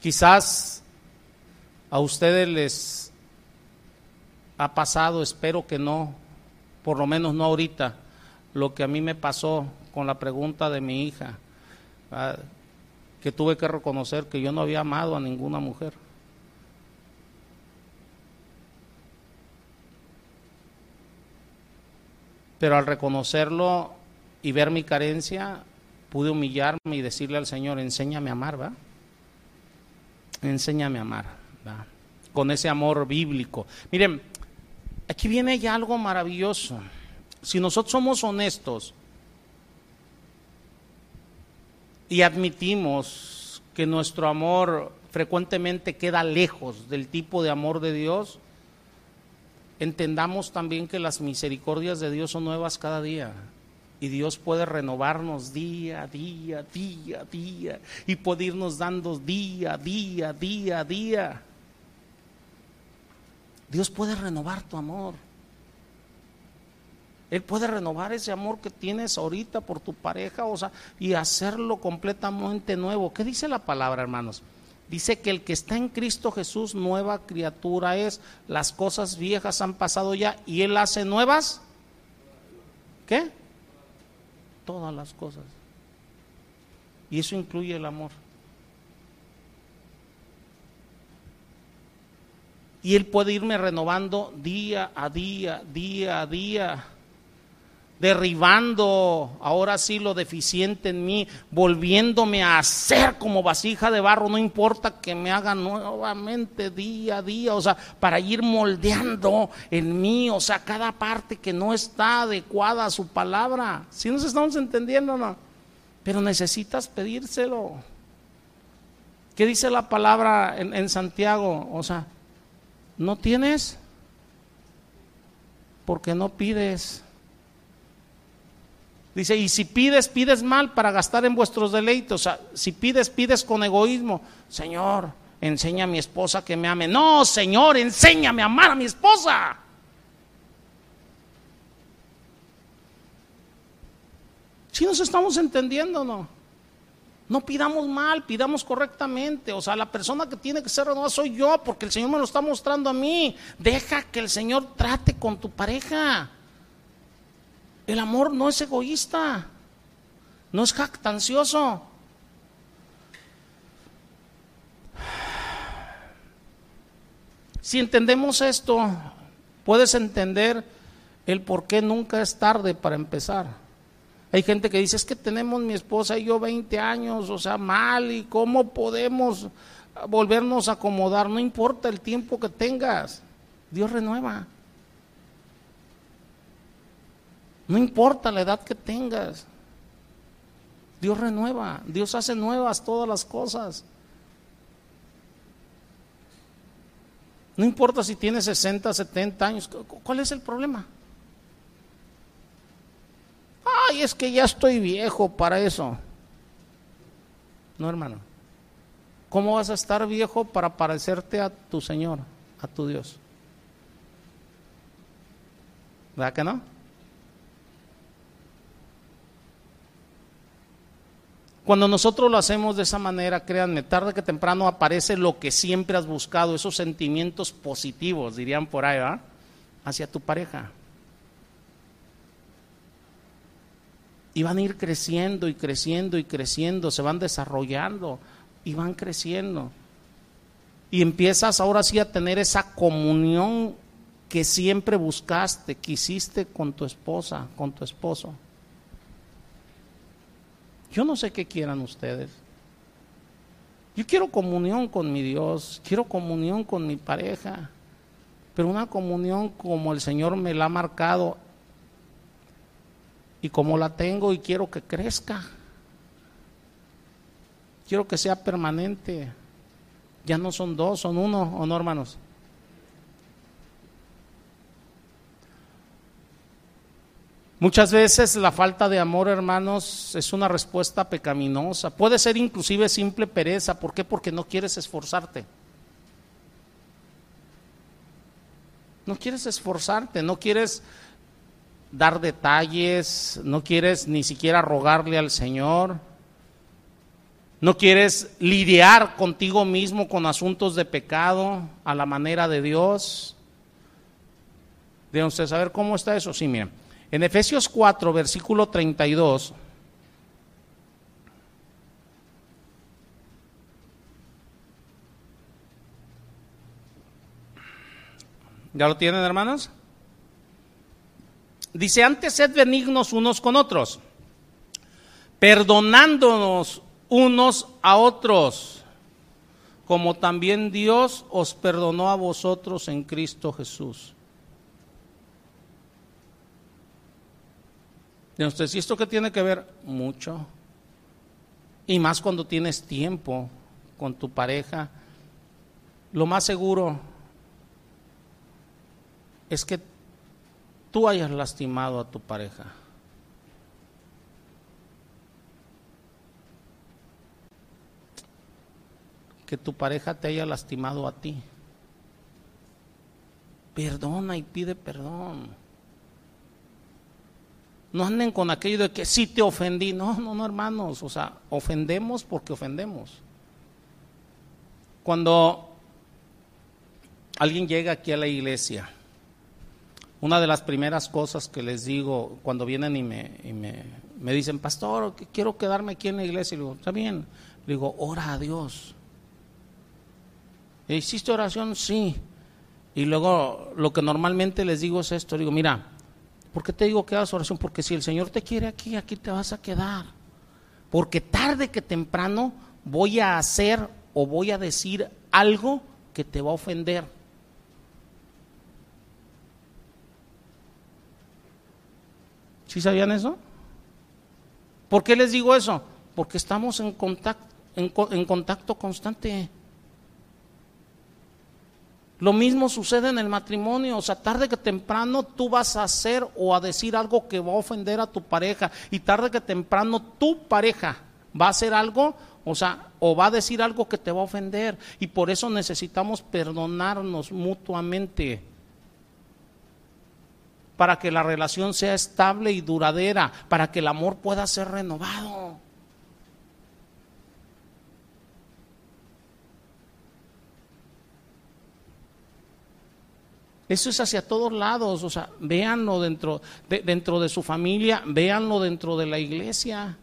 Quizás a ustedes les ha pasado, espero que no, por lo menos no ahorita, lo que a mí me pasó con la pregunta de mi hija, que tuve que reconocer que yo no había amado a ninguna mujer. Pero al reconocerlo y ver mi carencia, pude humillarme y decirle al Señor, enséñame a amar, ¿va? Enséñame a amar, ¿va? Con ese amor bíblico. Miren, aquí viene ya algo maravilloso. Si nosotros somos honestos y admitimos que nuestro amor frecuentemente queda lejos del tipo de amor de Dios, entendamos también que las misericordias de Dios son nuevas cada día. Y Dios puede renovarnos día, día, día, día. Y puede irnos dando día, día, día, día. Dios puede renovar tu amor. Él puede renovar ese amor que tienes ahorita por tu pareja, o sea, y hacerlo completamente nuevo. ¿Qué dice la palabra, hermanos? Dice que el que está en Cristo Jesús, nueva criatura es. Las cosas viejas han pasado ya y Él hace nuevas. ¿Qué? Todas las cosas. Y eso incluye el amor. Y Él puede irme renovando día a día, día a día. Derribando ahora sí lo deficiente en mí, volviéndome a hacer como vasija de barro, no importa que me haga nuevamente día a día, o sea, para ir moldeando en mí, o sea, cada parte que no está adecuada a su palabra. Si nos estamos entendiendo, no, pero necesitas pedírselo. ¿Qué dice la palabra en, en Santiago? O sea, no tienes porque no pides. Dice, y si pides, pides mal para gastar en vuestros deleites. O sea, si pides, pides con egoísmo. Señor, enseña a mi esposa que me ame. No, Señor, enséñame a amar a mi esposa. Si nos estamos entendiendo, ¿no? No pidamos mal, pidamos correctamente. O sea, la persona que tiene que ser renovada soy yo, porque el Señor me lo está mostrando a mí. Deja que el Señor trate con tu pareja. El amor no es egoísta, no es jactancioso. Si entendemos esto, puedes entender el por qué nunca es tarde para empezar. Hay gente que dice, es que tenemos mi esposa y yo 20 años, o sea, mal, y cómo podemos volvernos a acomodar. No importa el tiempo que tengas, Dios renueva. No importa la edad que tengas. Dios renueva, Dios hace nuevas todas las cosas. No importa si tienes 60, 70 años, ¿cuál es el problema? Ay, es que ya estoy viejo para eso. No, hermano. ¿Cómo vas a estar viejo para parecerte a tu Señor, a tu Dios? ¿Verdad que no? Cuando nosotros lo hacemos de esa manera, créanme, tarde que temprano aparece lo que siempre has buscado, esos sentimientos positivos, dirían por ahí, ¿verdad? Hacia tu pareja. Y van a ir creciendo y creciendo y creciendo, se van desarrollando y van creciendo. Y empiezas ahora sí a tener esa comunión que siempre buscaste, quisiste con tu esposa, con tu esposo. Yo no sé qué quieran ustedes. Yo quiero comunión con mi Dios, quiero comunión con mi pareja, pero una comunión como el Señor me la ha marcado y como la tengo y quiero que crezca. Quiero que sea permanente. Ya no son dos, son uno, ¿o no, hermanos? Muchas veces la falta de amor, hermanos, es una respuesta pecaminosa. Puede ser inclusive simple pereza. ¿Por qué? Porque no quieres esforzarte. No quieres esforzarte, no quieres dar detalles, no quieres ni siquiera rogarle al Señor. No quieres lidiar contigo mismo con asuntos de pecado a la manera de Dios. Deben ustedes saber cómo está eso. Sí, miren. En Efesios 4, versículo 32, ¿Ya lo tienen, hermanos? Dice, antes sed benignos unos con otros, perdonándonos unos a otros, como también Dios os perdonó a vosotros en Cristo Jesús. Usted, ¿y esto qué tiene que ver? Mucho. Y más cuando tienes tiempo con tu pareja. Lo más seguro es que tú hayas lastimado a tu pareja. Que tu pareja te haya lastimado a ti. Perdona y pide perdón. No anden con aquello de que sí te ofendí. No, no, no, hermanos. O sea, ofendemos porque ofendemos. Cuando alguien llega aquí a la iglesia, una de las primeras cosas que les digo cuando vienen y me, me, dicen, pastor, quiero quedarme aquí en la iglesia, y digo, está bien. Le digo, ora a Dios. ¿Hiciste oración? Sí. Y luego lo que normalmente les digo es esto, digo, mira, ¿Por qué te digo que hagas oración? Porque si el Señor te quiere aquí, aquí te vas a quedar. Porque tarde que temprano voy a hacer o voy a decir algo que te va a ofender. ¿Sí sabían eso? ¿Por qué les digo eso? Porque estamos en contacto, en, contacto constante. Lo mismo sucede en el matrimonio, o sea, tarde que temprano tú vas a hacer o a decir algo que va a ofender a tu pareja y tarde que temprano tu pareja va a hacer algo, o sea, o va a decir algo que te va a ofender y por eso necesitamos perdonarnos mutuamente para que la relación sea estable y duradera, para que el amor pueda ser renovado. Eso es hacia todos lados, o sea, véanlo dentro de, dentro de su familia, véanlo dentro de la iglesia.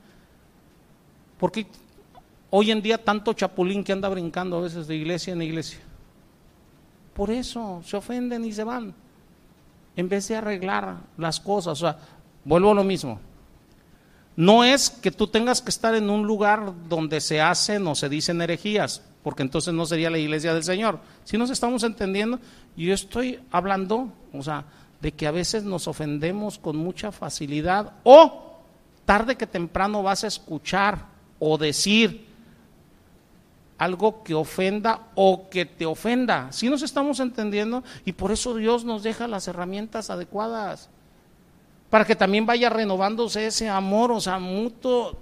Porque hoy en día tanto chapulín que anda brincando a veces de iglesia en iglesia. Por eso se ofenden y se van. En vez de arreglar las cosas, o sea, vuelvo a lo mismo. No es que tú tengas que estar en un lugar donde se hacen o se dicen herejías, porque entonces no sería la iglesia del Señor. Si nos estamos entendiendo, yo estoy hablando, o sea, de que a veces nos ofendemos con mucha facilidad o tarde que temprano vas a escuchar o decir algo que ofenda o que te ofenda. Si nos estamos entendiendo y por eso Dios nos deja las herramientas adecuadas para que también vaya renovándose ese amor, o sea, mutuo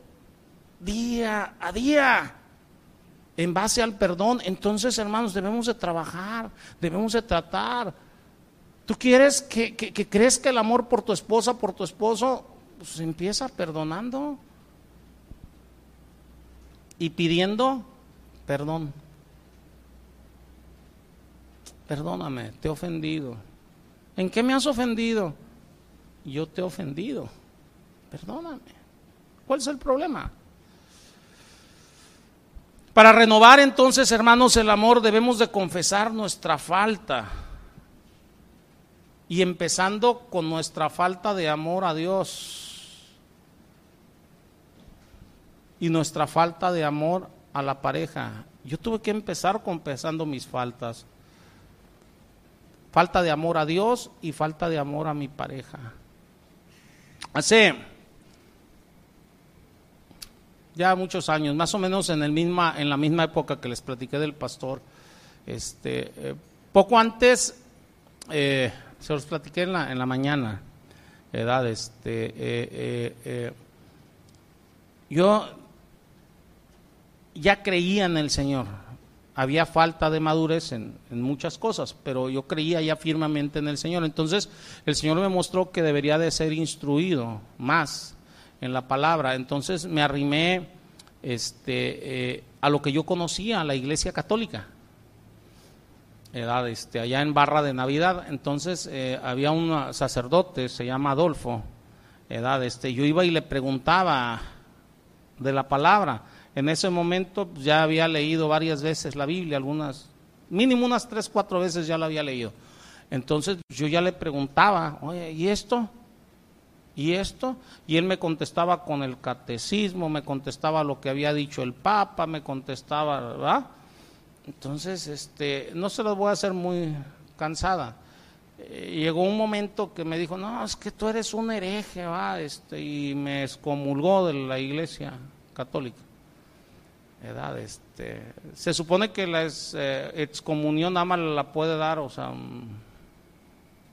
día a día en base al perdón. Entonces, hermanos, debemos de trabajar, debemos de tratar. ¿Tú quieres que, que, crezca el amor por tu esposa, por tu esposo? Pues empieza perdonando y pidiendo perdón. Perdóname, te he ofendido. ¿En qué me has ofendido? Yo te he ofendido. Perdóname. ¿Cuál es el problema? Para renovar entonces, hermanos, el amor debemos de confesar nuestra falta. Y empezando con nuestra falta de amor a Dios y nuestra falta de amor a la pareja. Yo tuve que empezar confesando mis faltas. Falta de amor a Dios y falta de amor a mi pareja. Hace ya muchos años, más o menos en, el misma, en la misma época que les platiqué del pastor. Este, eh, poco antes, eh, se los platiqué en la, en la mañana, edad, este, eh, yo ya creía en el Señor. Había falta de madurez en, en, muchas cosas, pero yo creía ya firmemente en el Señor. Entonces el Señor me mostró que debería de ser instruido más en la palabra. Entonces me arrimé este, eh, a lo que yo conocía, a la iglesia católica. Edad, este, allá en Barra de Navidad, entonces eh, había un sacerdote, se llama Adolfo, edad, este, yo iba y le preguntaba de la palabra. En ese momento pues, ya había leído varias veces la Biblia, algunas, mínimo unas tres, cuatro veces ya la había leído. Entonces yo ya le preguntaba, oye, ¿y esto? ¿Y esto? Y él me contestaba con el catecismo, me contestaba lo que había dicho el Papa, me contestaba, ¿verdad? Entonces, este, no se los voy a hacer muy cansada. Eh, llegó un momento que me dijo, no, es que tú eres un hereje, ¿va? Este, y me excomulgó de la iglesia católica. ¿verdad? Este, se supone que la eh, excomunión nada más la puede dar, o sea, un,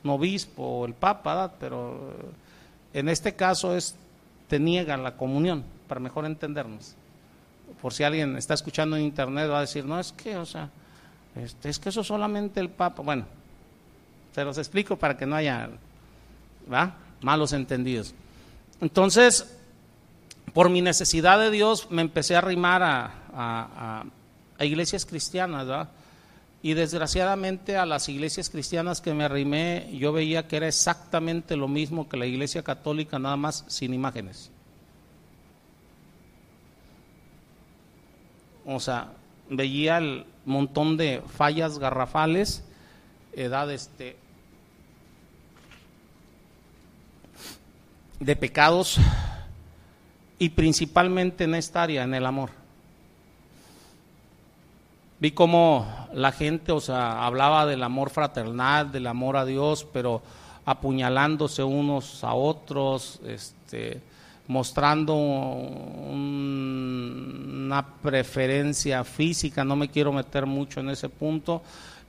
obispo o el papa, ¿verdad? Pero en este caso es, te niegan la comunión, para mejor entendernos. Por si alguien está escuchando en internet va a decir, no, es que, o sea, este, es que eso solamente el Papa, bueno, se los explico para que no haya malos entendidos. Entonces, por mi necesidad de Dios, me empecé a arrimar a, a, a iglesias cristianas, ¿verdad? Y desgraciadamente a las iglesias cristianas que me arrimé, yo veía que era exactamente lo mismo que la iglesia católica, nada más sin imágenes. O sea, veía el montón de fallas garrafales, edad este. de pecados y principalmente en esta área, en el amor. Vi cómo la gente, o sea, hablaba del amor fraternal, del amor a Dios, pero apuñalándose unos a otros, este, mostrando una preferencia física, no me quiero meter mucho en ese punto,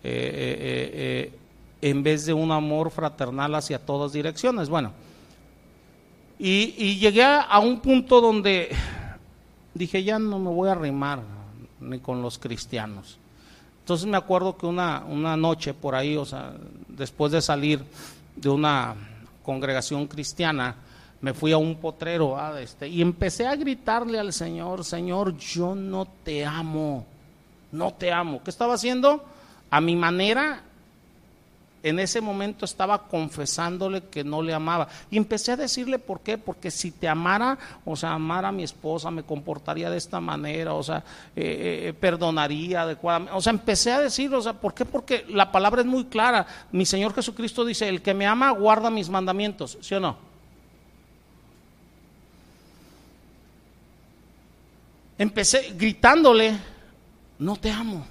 eh, eh, eh, en vez de un amor fraternal hacia todas direcciones. Bueno, y, llegué a, un punto donde dije, ya no me voy a arrimar ni con los cristianos. Entonces me acuerdo que una, una noche por ahí, o sea, después de salir de una congregación cristiana, me fui a un potrero ah, este, y empecé a gritarle al Señor, Señor, yo no te amo, no te amo. ¿Qué estaba haciendo? A mi manera, en ese momento estaba confesándole que no le amaba. Y empecé a decirle por qué, porque si te amara, o sea, amara a mi esposa, me comportaría de esta manera, o sea, eh, eh, eh, perdonaría adecuadamente. O sea, empecé a decir, o sea, ¿por qué? Porque la palabra es muy clara. Mi Señor Jesucristo dice, el que me ama guarda mis mandamientos, ¿sí o no? Empecé gritándole, no te amo.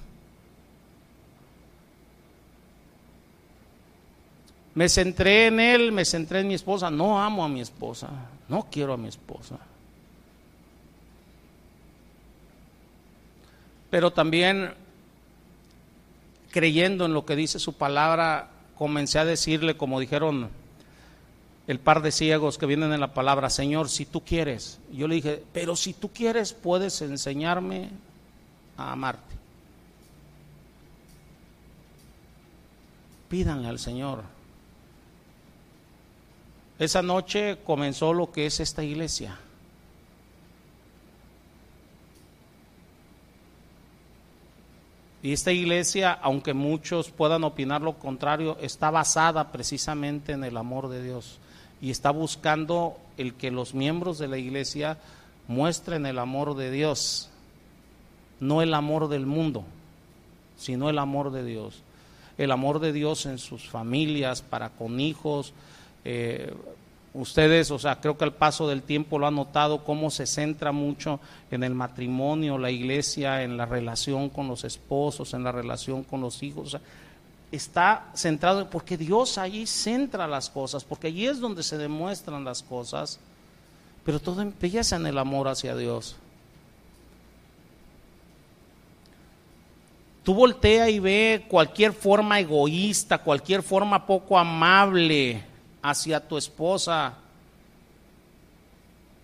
Me centré en él, me centré en mi esposa. No amo a mi esposa, no quiero a mi esposa. Pero también creyendo en lo que dice su palabra, comencé a decirle, como dijeron el par de ciegos que vienen en la palabra, Señor, si tú quieres. Yo le dije, pero si tú quieres, puedes enseñarme a amarte. Pídanle al Señor. Esa noche comenzó lo que es esta iglesia. Y esta iglesia, aunque muchos puedan opinar lo contrario, está basada precisamente en el amor de Dios y está buscando el que los miembros de la iglesia muestren el amor de Dios, no el amor del mundo, sino el amor de Dios. El amor de Dios en sus familias, para con hijos, eh, ustedes, o sea, creo que al paso del tiempo lo han notado, cómo se centra mucho en el matrimonio, la iglesia, en la relación con los esposos, en la relación con los hijos. está centrado porque Dios ahí centra las cosas, porque allí es donde se demuestran las cosas, pero todo empieza en el amor hacia Dios. Tú voltea y ve cualquier forma egoísta, cualquier forma poco amable, hacia tu esposa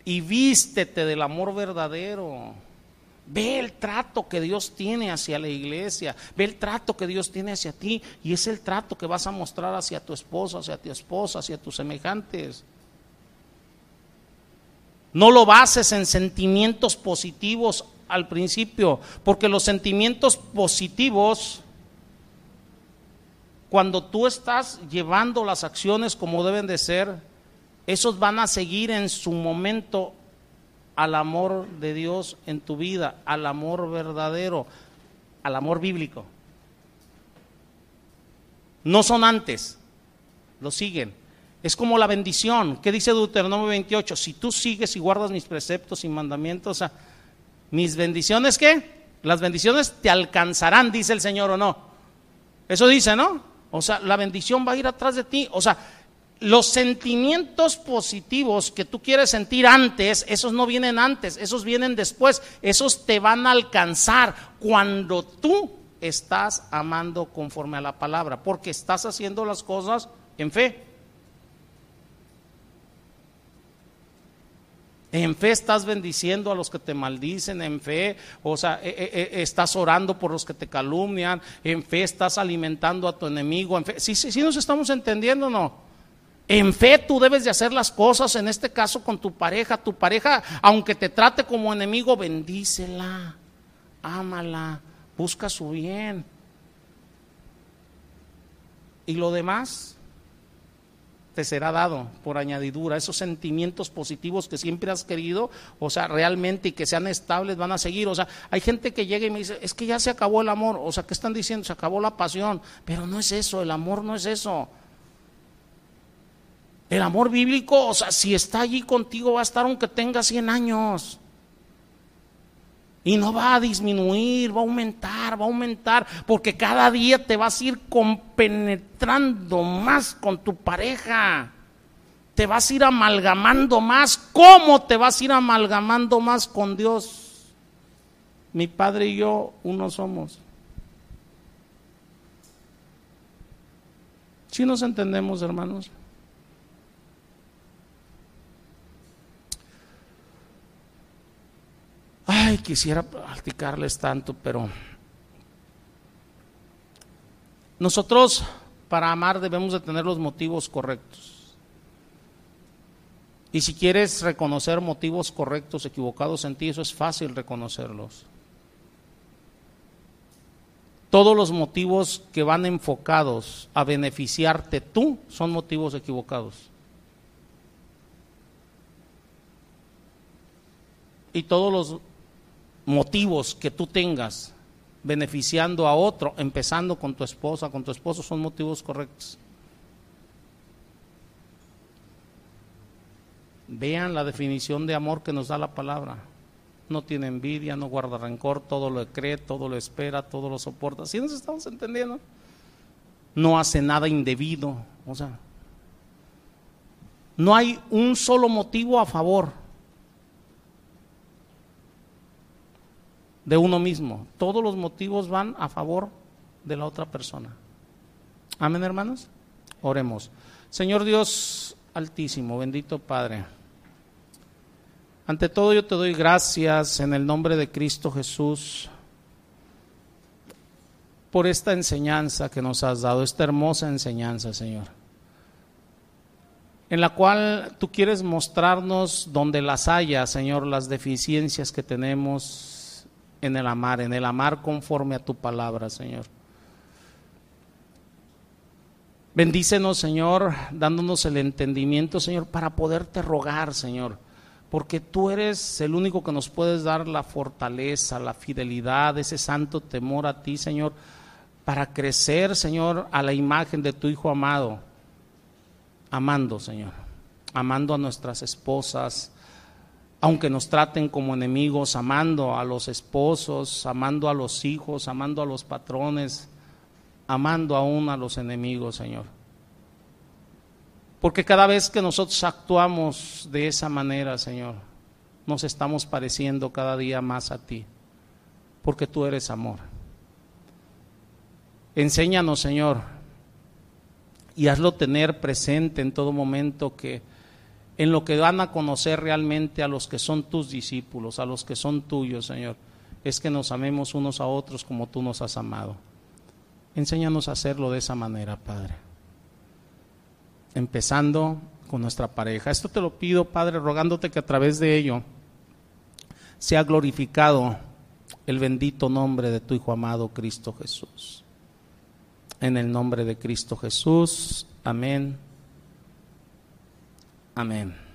y vístete del amor verdadero. Ve el trato que Dios tiene hacia la iglesia, ve el trato que Dios tiene hacia ti y es el trato que vas a mostrar hacia tu esposo, hacia tu esposa, hacia tus semejantes. No lo bases en sentimientos positivos al principio, porque los sentimientos positivos cuando tú estás llevando las acciones como deben de ser, esos van a seguir en su momento al amor de Dios en tu vida, al amor verdadero, al amor bíblico. No son antes, lo siguen. Es como la bendición. ¿Qué dice Deuteronomio 28? Si tú sigues y guardas mis preceptos y mandamientos, mis bendiciones, ¿qué? Las bendiciones te alcanzarán, dice el Señor o no. Eso dice, ¿no? O sea, la bendición va a ir atrás de ti. O sea, los sentimientos positivos que tú quieres sentir antes, esos no vienen antes, esos vienen después. Esos te van a alcanzar cuando tú estás amando conforme a la palabra, porque estás haciendo las cosas en fe. En fe estás bendiciendo a los que te maldicen, en fe, o sea, e, e, e, estás orando por los que te calumnian, en fe estás alimentando a tu enemigo, en fe, sí, sí, sí nos estamos entendiendo, ¿no? En fe tú debes de hacer las cosas, en este caso con tu pareja, tu pareja, aunque te trate como enemigo, bendícela, ámala, busca su bien. Y lo demás, te será dado por añadidura. Esos sentimientos positivos que siempre has querido, o sea, realmente y que sean estables, van a seguir. O sea, hay gente que llega y me dice, es que ya se acabó el amor. O sea, ¿qué están diciendo? Se acabó la pasión. Pero no es eso, el amor no es eso. El amor bíblico, o sea, si está allí contigo va a estar aunque tenga 100 años. Y no va a disminuir, va a aumentar, va a aumentar, porque cada día te vas a ir compenetrando más con tu pareja. Te vas a ir amalgamando más. ¿Cómo te vas a ir amalgamando más con Dios? Mi padre y yo uno somos. Si nos entendemos, hermanos? Ay, quisiera platicarles tanto, pero nosotros para amar debemos de tener los motivos correctos. Y si quieres reconocer motivos correctos, equivocados en ti, eso es fácil reconocerlos. Todos los motivos que van enfocados a beneficiarte tú son motivos equivocados. Y todos los motivos que tú tengas beneficiando a otro, empezando con tu esposa, con tu esposo, son motivos correctos. Vean la definición de amor que nos da la palabra. No tiene envidia, no guarda rencor, todo lo cree, todo lo espera, todo lo soporta. ¿Sí nos estamos entendiendo? No hace nada indebido. O sea, no hay un solo motivo a favor de uno mismo. Todos los motivos van a favor de la otra persona. Amén, hermanos. Oremos. Señor Dios altísimo, bendito Padre. Ante todo yo te doy gracias en el nombre de Cristo Jesús por esta enseñanza que nos has dado, esta hermosa enseñanza, Señor, en la cual tú quieres mostrarnos donde las haya, Señor, las deficiencias que tenemos, en el amar, en el amar conforme a tu palabra, Señor. Bendícenos, Señor, dándonos el entendimiento, Señor, para poderte rogar, Señor, porque tú eres el único que nos puedes dar la fortaleza, la fidelidad, ese santo temor a ti, Señor, para crecer, Señor, a la imagen de tu Hijo amado, amando, Señor, amando a nuestras esposas, aunque nos traten como enemigos, amando a los esposos, amando a los hijos, amando a los patrones, amando aún a los enemigos, Señor. Porque cada vez que nosotros actuamos de esa manera, Señor, nos estamos pareciendo cada día más a ti, porque tú eres amor. Enséñanos, Señor, y hazlo tener presente en todo momento que en lo que van a conocer realmente a los que son tus discípulos, a los que son tuyos, Señor, es que nos amemos unos a otros como tú nos has amado. Enséñanos a hacerlo de esa manera, Padre. Empezando con nuestra pareja. Esto te lo pido, Padre, rogándote que a través de ello sea glorificado el bendito nombre de tu Hijo amado, Cristo Jesús. En el nombre de Cristo Jesús. Amén Amén.